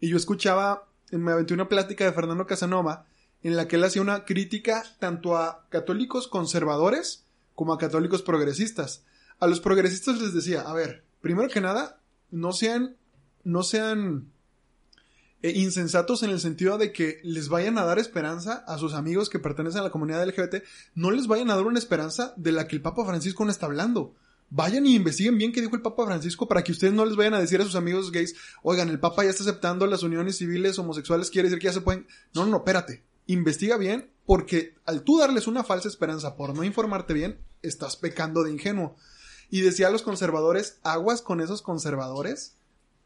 Y yo escuchaba, me aventé una plática de Fernando Casanova en la que él hacía una crítica tanto a católicos conservadores como a católicos progresistas. A los progresistas les decía, a ver, primero que nada, no sean, no sean eh, insensatos en el sentido de que les vayan a dar esperanza a sus amigos que pertenecen a la comunidad LGBT, no les vayan a dar una esperanza de la que el Papa Francisco no está hablando. Vayan y investiguen bien qué dijo el Papa Francisco para que ustedes no les vayan a decir a sus amigos gays, oigan, el Papa ya está aceptando las uniones civiles homosexuales, quiere decir que ya se pueden... No, no, no, espérate. Investiga bien porque al tú darles una falsa esperanza por no informarte bien, estás pecando de ingenuo. Y decía a los conservadores, aguas con esos conservadores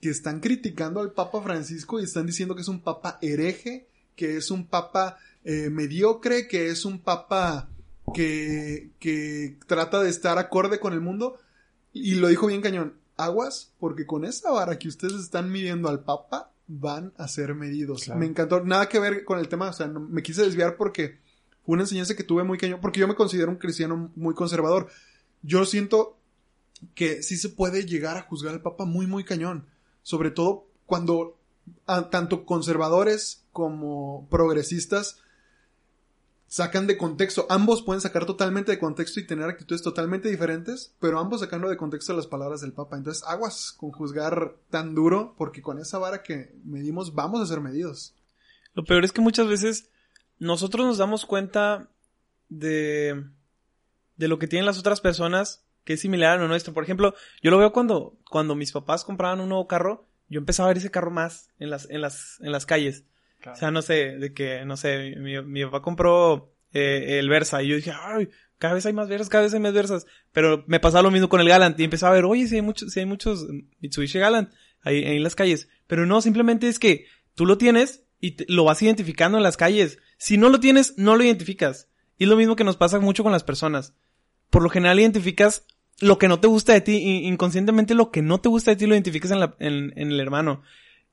que están criticando al Papa Francisco y están diciendo que es un Papa hereje, que es un Papa eh, mediocre, que es un Papa que, que trata de estar acorde con el mundo. Y lo dijo bien cañón, aguas, porque con esa vara que ustedes están midiendo al Papa, van a ser medidos. Claro. Me encantó, nada que ver con el tema, o sea, no- me quise desviar porque fue una enseñanza que tuve muy cañón, porque yo me considero un cristiano muy conservador. Yo siento que sí se puede llegar a juzgar al Papa muy, muy cañón. Sobre todo cuando a- tanto conservadores como progresistas sacan de contexto. Ambos pueden sacar totalmente de contexto y tener actitudes totalmente diferentes, pero ambos sacando de contexto las palabras del Papa. Entonces, aguas con juzgar tan duro, porque con esa vara que medimos vamos a ser medidos. Lo peor es que muchas veces nosotros nos damos cuenta de, de lo que tienen las otras personas que es similar a lo nuestro. Por ejemplo, yo lo veo cuando, cuando mis papás compraban un nuevo carro, yo empezaba a ver ese carro más en las, en las, en las calles. O sea, no sé, de que, no sé, mi, mi papá compró eh, el Versa y yo dije, ay, cada vez hay más Versas, cada vez hay más Versas. Pero me pasaba lo mismo con el Galant y empezaba a ver, oye, si hay muchos, si hay muchos Mitsubishi Galant ahí, en las calles. Pero no, simplemente es que tú lo tienes y lo vas identificando en las calles. Si no lo tienes, no lo identificas. Y es lo mismo que nos pasa mucho con las personas. Por lo general identificas lo que no te gusta de ti, inconscientemente lo que no te gusta de ti lo identificas en, la, en el hermano.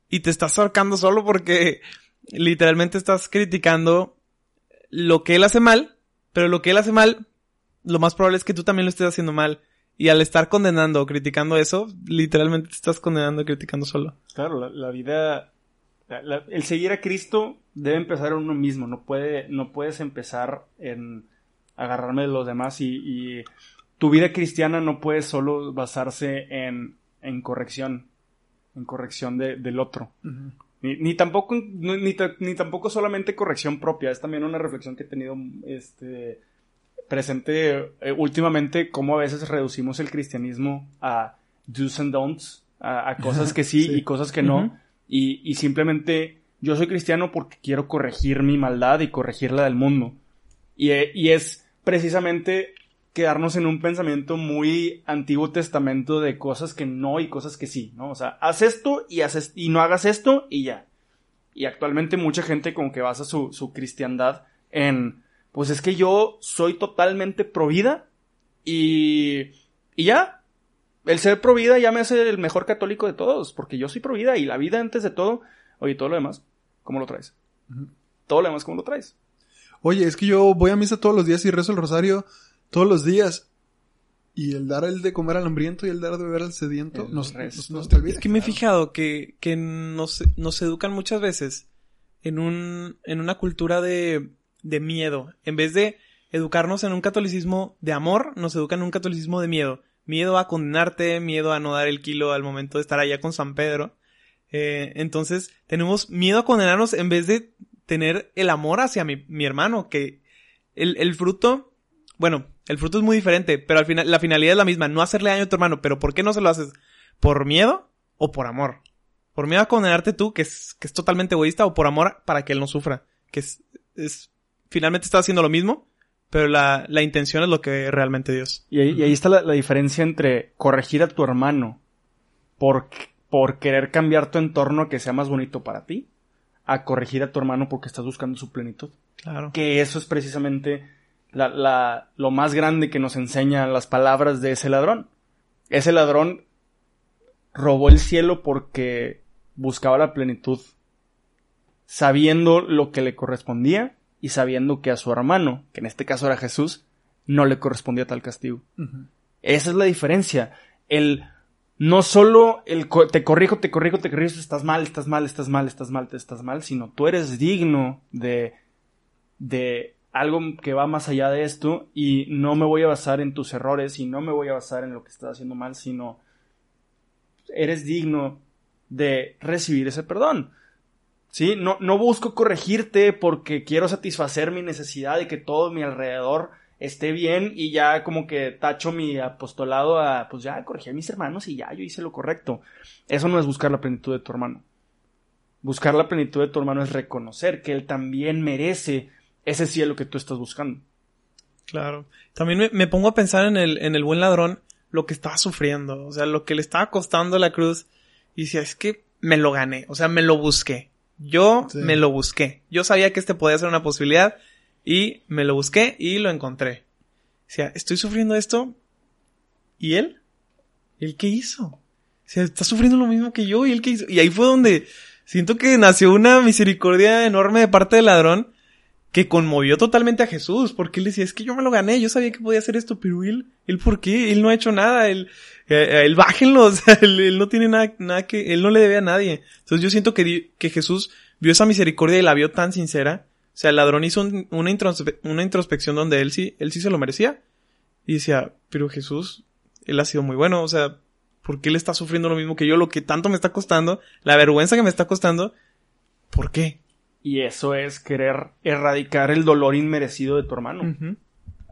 Y te estás ahorcando solo porque literalmente estás criticando lo que él hace mal, pero lo que él hace mal, lo más probable es que tú también lo estés haciendo mal. Y al estar condenando o criticando eso, literalmente te estás condenando y criticando solo. Claro, la, la vida, la- la- el seguir a Cristo debe empezar en uno mismo. No puede, no puedes empezar en agarrarme de los demás y, y tu vida cristiana no puede solo basarse en, en corrección, en corrección de- del otro. Ni, ni tampoco, ni, ni tampoco solamente corrección propia, es también una reflexión que he tenido este, presente eh, últimamente, cómo a veces reducimos el cristianismo a do's and don'ts, a, a cosas que sí, Sí. y cosas que no, y, y simplemente yo soy cristiano porque quiero corregir mi maldad y corregir la del mundo. Y, eh, y es precisamente quedarnos en un pensamiento muy antiguo testamento de cosas que no y cosas que sí, ¿no? O sea, haz esto y, haces, y no hagas esto y ya. Y actualmente mucha gente como que basa su, su cristiandad en, pues es que yo soy totalmente pro vida y, y ya. El ser pro vida ya me hace el mejor católico de todos, porque yo soy pro vida y la vida antes de todo. Oye, todo lo demás, ¿cómo lo traes? Todo lo demás, ¿cómo lo traes? Oye, es que yo voy a misa todos los días y rezo el rosario todos los días. Y el dar el de comer al hambriento y el dar de beber al sediento El nos, resto. nos, nos te olvida. Es que me he fijado que, que nos, nos educan muchas veces en un, en una cultura de, de miedo. En vez de educarnos en un catolicismo de amor, nos educan en un catolicismo de miedo. Miedo a condenarte, miedo a no dar el kilo al momento de estar allá con San Pedro. Eh, entonces, tenemos miedo a condenarnos en vez de tener el amor hacia mi, mi hermano, que el, el fruto, bueno, el fruto es muy diferente, pero al final, la finalidad es la misma, no hacerle daño a tu hermano, pero ¿por qué no se lo haces? ¿Por miedo o por amor? Por miedo a condenarte tú, que es, que es totalmente egoísta, o por amor para que él no sufra, que es, es, finalmente está haciendo lo mismo, pero la, la intención es lo que realmente Dios. Y ahí, y ahí está la, la diferencia entre corregir a tu hermano por, por querer cambiar tu entorno a que sea más bonito para ti, a corregir a tu hermano porque estás buscando su plenitud. Claro. Que eso es precisamente la, la, lo más grande que nos enseñan las palabras de ese ladrón. Ese ladrón robó el cielo porque buscaba la plenitud, sabiendo lo que le correspondía y sabiendo que a su hermano, que en este caso era Jesús, no le correspondía tal castigo. Esa es la diferencia. El no solo el co- te corrijo, te corrijo, te corrijo, estás mal, estás mal, estás mal, estás mal, te estás mal, sino tú eres digno de de algo que va más allá de esto y no me voy a basar en tus errores y no me voy a basar en lo que estás haciendo mal, sino eres digno de recibir ese perdón. ¿Sí? No, no busco corregirte porque quiero satisfacer mi necesidad de que todo mi alrededor esté bien y ya como que tacho mi apostolado a, pues ya corregí a mis hermanos y ya yo hice lo correcto. Eso no es buscar la plenitud de tu hermano. Buscar la plenitud de tu hermano es reconocer que él también merece ese cielo que tú estás buscando. Claro. También me, me pongo a pensar en el, en el buen ladrón, lo que estaba sufriendo, o sea, lo que le estaba costando la cruz. Y decía, es que me lo gané, o sea, me lo busqué. Yo Sí. me lo busqué. Yo sabía que este podía ser una posibilidad y me lo busqué y lo encontré. O sea, estoy sufriendo esto. ¿Y él? ¿Él qué hizo? O sea, está sufriendo lo mismo que yo y él qué hizo. Y ahí fue donde siento que nació una misericordia enorme de parte del ladrón que conmovió totalmente a Jesús, porque él decía, es que yo me lo gané, yo sabía que podía hacer esto, pero él, él por qué, él no ha hecho nada, él, eh, él bájenlo, él, él no tiene nada, nada que, él no le debe a nadie. Entonces yo siento que, que Jesús vio esa misericordia y la vio tan sincera, o sea, el ladrón hizo un- una, una introspección donde él sí, él sí se lo merecía, y decía, pero Jesús, él ha sido muy bueno, o sea, ¿por qué él está sufriendo lo mismo que yo, lo que tanto me está costando, la vergüenza que me está costando? ¿Por qué? Y eso es querer erradicar el dolor inmerecido de tu hermano.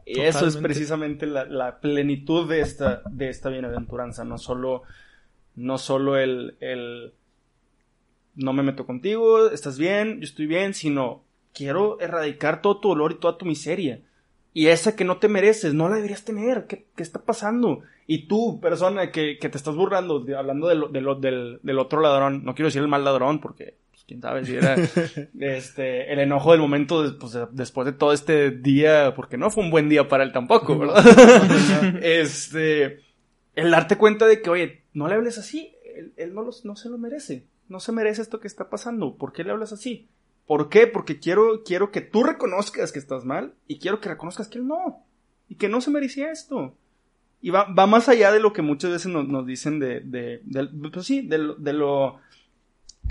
Y eso es precisamente la, la plenitud de esta, de esta bienaventuranza. No solo, no solo el, el no me meto contigo, estás bien, yo estoy bien, sino quiero erradicar todo tu dolor y toda tu miseria. Y esa que no te mereces, no la deberías tener. ¿Qué, qué está pasando? Y tú, persona que, que te estás burlando, de- hablando del, del otro ladrón, no quiero decir el mal ladrón porque, quién sabe si era este, el enojo del momento de- pues, de- después de todo este día, porque no fue un buen día para él tampoco, ¿verdad? este, el darte cuenta de que, oye, no le hables así, él, él no, los- no se lo merece, no se merece esto que está pasando, ¿por qué le hablas así? ¿Por qué? Porque quiero, quiero que tú reconozcas que estás mal y quiero que reconozcas que él no, y que no se merecía esto. Y va, va más allá de lo que muchas veces nos, nos dicen de, de, de- pues sí, de lo, de lo-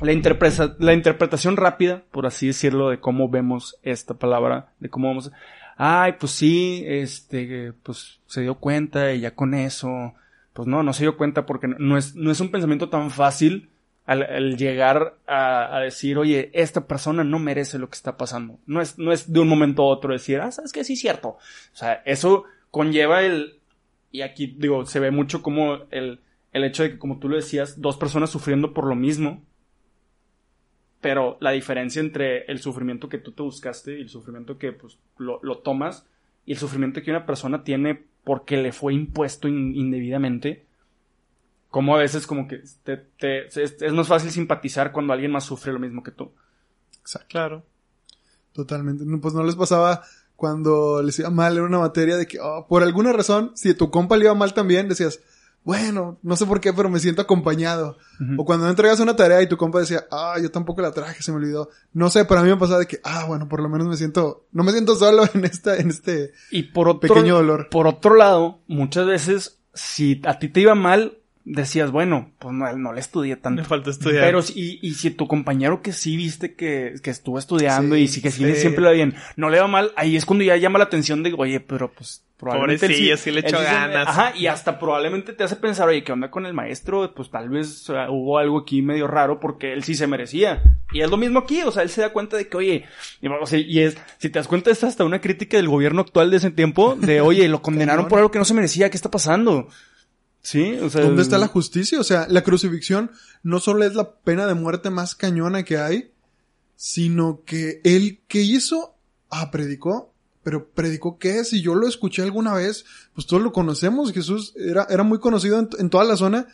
la, interpreta- la interpretación rápida, por así decirlo, de cómo vemos esta palabra, de cómo vamos, ay, pues sí, este, pues se dio cuenta y ya con eso, pues no, no se dio cuenta porque no, es, no es un pensamiento tan fácil al, al llegar a, a decir, oye, esta persona no merece lo que está pasando. No es, no es de un momento a otro decir, ah, sabes que sí es cierto. O sea, eso conlleva el, y aquí digo, se ve mucho como el, el hecho de que, como tú lo decías, dos personas sufriendo por lo mismo, pero la diferencia entre el sufrimiento que tú te buscaste y el sufrimiento que pues lo, lo tomas y el sufrimiento que una persona tiene porque le fue impuesto in- indebidamente, como a veces como que te- te- es, es más fácil simpatizar cuando alguien más sufre lo mismo que tú. Exacto. Claro. Totalmente. No, Pues no les pasaba cuando les iba mal en una materia de que, oh, por alguna razón, si a tu compa le iba mal también, decías, bueno, no sé por qué, pero me siento acompañado. O cuando no entregas una tarea y tu compa decía, ah, yo tampoco la traje, se me olvidó. No sé, para mí me pasaba de que, ah, bueno, por lo menos me siento, no me siento solo en esta, en este Y por otro, pequeño dolor. por otro lado, muchas veces, si a ti te iba mal, decías, bueno, pues no, no le estudié tanto. Me falta estudiar. Pero si, y, y si tu compañero que sí viste que, que estuvo estudiando Sí, y sí que sí, siempre va bien, no le va mal, ahí es cuando ya llama la atención de, oye, pero pues probablemente Pobrecillo, sí le echó ganas. Ajá, y hasta probablemente te hace pensar, oye, ¿qué onda con el maestro? Pues tal vez hubo algo aquí medio raro porque él sí se merecía. Y es lo mismo aquí, o sea, él se da cuenta de que, oye, y, o sea, y es, si te das cuenta, es hasta una crítica del gobierno actual de ese tiempo, de, oye, lo condenaron por algo que no se merecía, ¿qué está pasando? Sí, o sea. ¿Dónde está la justicia? O sea, la crucifixión no solo es la pena de muerte más cañona que hay, sino que él que hizo, ah, predicó, pero predicó qué, si yo lo escuché alguna vez, pues todos lo conocemos, Jesús era, era muy conocido en, en toda la zona.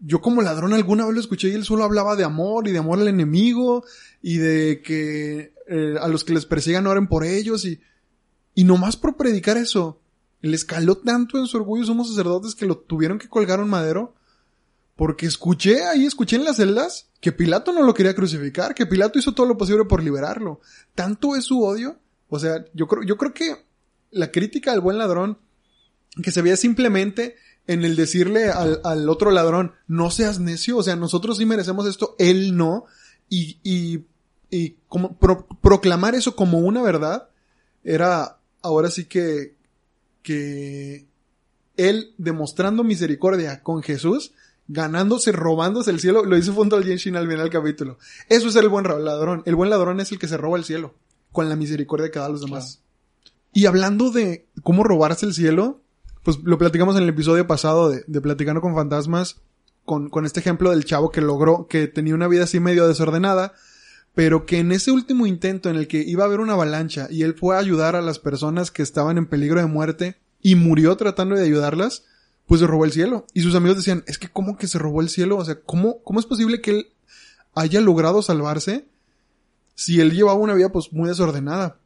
Yo como ladrón alguna vez lo escuché y él solo hablaba de amor y de amor al enemigo y de que eh, a los que les persigan oren por ellos y, y nomás por predicar eso, le escaló tanto en su orgullo somos sacerdotes que lo tuvieron que colgar un madero. Porque escuché ahí, escuché en las celdas que Pilato no lo quería crucificar, que Pilato hizo todo lo posible por liberarlo. Tanto es su odio. O sea, yo creo, yo creo que la crítica al buen ladrón, que se veía simplemente en el decirle al, al otro ladrón, no seas necio, o sea, nosotros sí merecemos esto, él no, y, y, y como pro- proclamar eso como una verdad, era ahora sí que, que él demostrando misericordia con Jesús, ganándose, robándose el cielo, lo hizo junto al Genshin al final del capítulo. Eso es el buen ladrón. El buen ladrón es el que se roba el cielo, con la misericordia que da a los demás. Y hablando de cómo robarse el cielo, pues lo platicamos en el episodio pasado de, de Platicando con Fantasmas, con, con este ejemplo del chavo que logró, que tenía una vida así medio desordenada, pero que en ese último intento en el que iba a haber una avalancha y él fue a ayudar a las personas que estaban en peligro de muerte y murió tratando de ayudarlas, pues se robó el cielo. Y sus amigos decían, es que ¿cómo que se robó el cielo? O sea, ¿cómo, cómo es posible que él haya logrado salvarse si él llevaba una vida pues muy desordenada?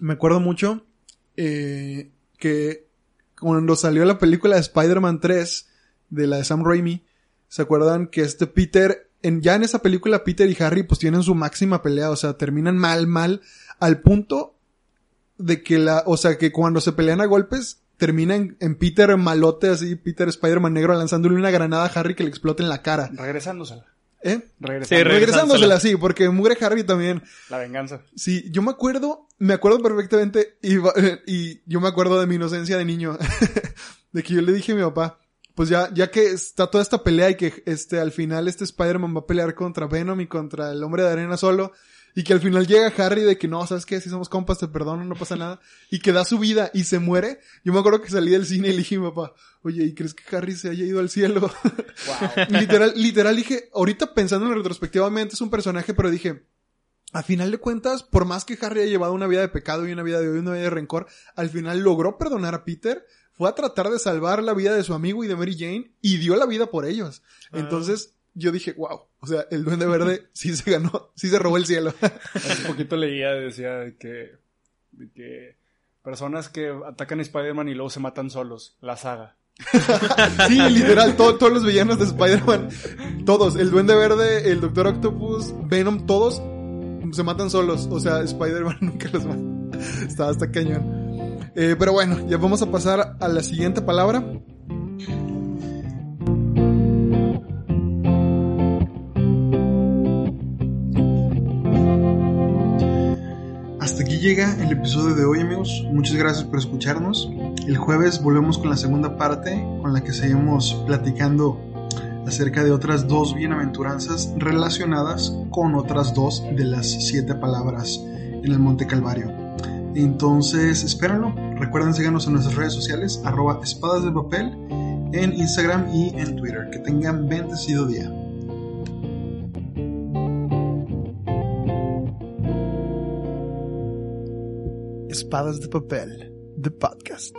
Me acuerdo mucho eh, que cuando salió la película de Spider-Man 3, de la de Sam Raimi, ¿se acuerdan que este Peter, en, ya en esa película Peter y Harry pues tienen su máxima pelea, o sea, terminan mal, mal, al punto de que la, o sea, que cuando se pelean a golpes, termina en, en Peter malote así, Peter Spider-Man negro lanzándole una granada a Harry que le explota en la cara. Regresándosela. ¿Eh? Regresándosela. Sí, Regresándosela así, porque mugre Harry también. La venganza. Sí, yo me acuerdo, me acuerdo perfectamente, y, y yo me acuerdo de mi inocencia de niño, de que yo le dije a mi papá, pues ya, ya que está toda esta pelea y que este, al final este Spider-Man va a pelear contra Venom y contra el hombre de arena solo, y que al final llega Harry de que no, ¿sabes qué? Si somos compas, te perdono, no pasa nada, y que da su vida y se muere, yo me acuerdo que salí del cine y le dije a mi papá, oye, ¿y crees que Harry se haya ido al cielo? literal, literal dije, ahorita pensando en retrospectivamente es un personaje, pero dije, a final de cuentas, por más que Harry haya llevado una vida de pecado y una vida de odio y una vida de rencor, al final logró perdonar a Peter, fue a tratar de salvar la vida de su amigo y de Mary Jane y dio la vida por ellos. Entonces, yo dije, wow, o sea, el duende verde sí se ganó, sí se robó el cielo. Hace poquito leía, decía de que, de que personas que atacan a Spider-Man y luego se matan solos. La saga. sí, literal, to- todos los villanos de Spider-Man, todos, el duende verde, el Doctor Octopus, Venom, todos se matan solos. O sea, Spider-Man nunca los mata. Está hasta cañón. Eh, pero bueno, ya vamos a pasar a la siguiente palabra. Hasta aquí llega el episodio de hoy, amigos. Muchas gracias por escucharnos. El jueves volvemos con la segunda parte, con la que seguimos platicando acerca de otras dos bienaventuranzas relacionadas con otras dos de las siete palabras en el Monte Calvario. Entonces, espérenlo. Recuerden seguirnos en nuestras redes sociales, arroba espadas de papel, en Instagram y en Twitter. Que tengan bendecido día. Espadas de papel, the podcast.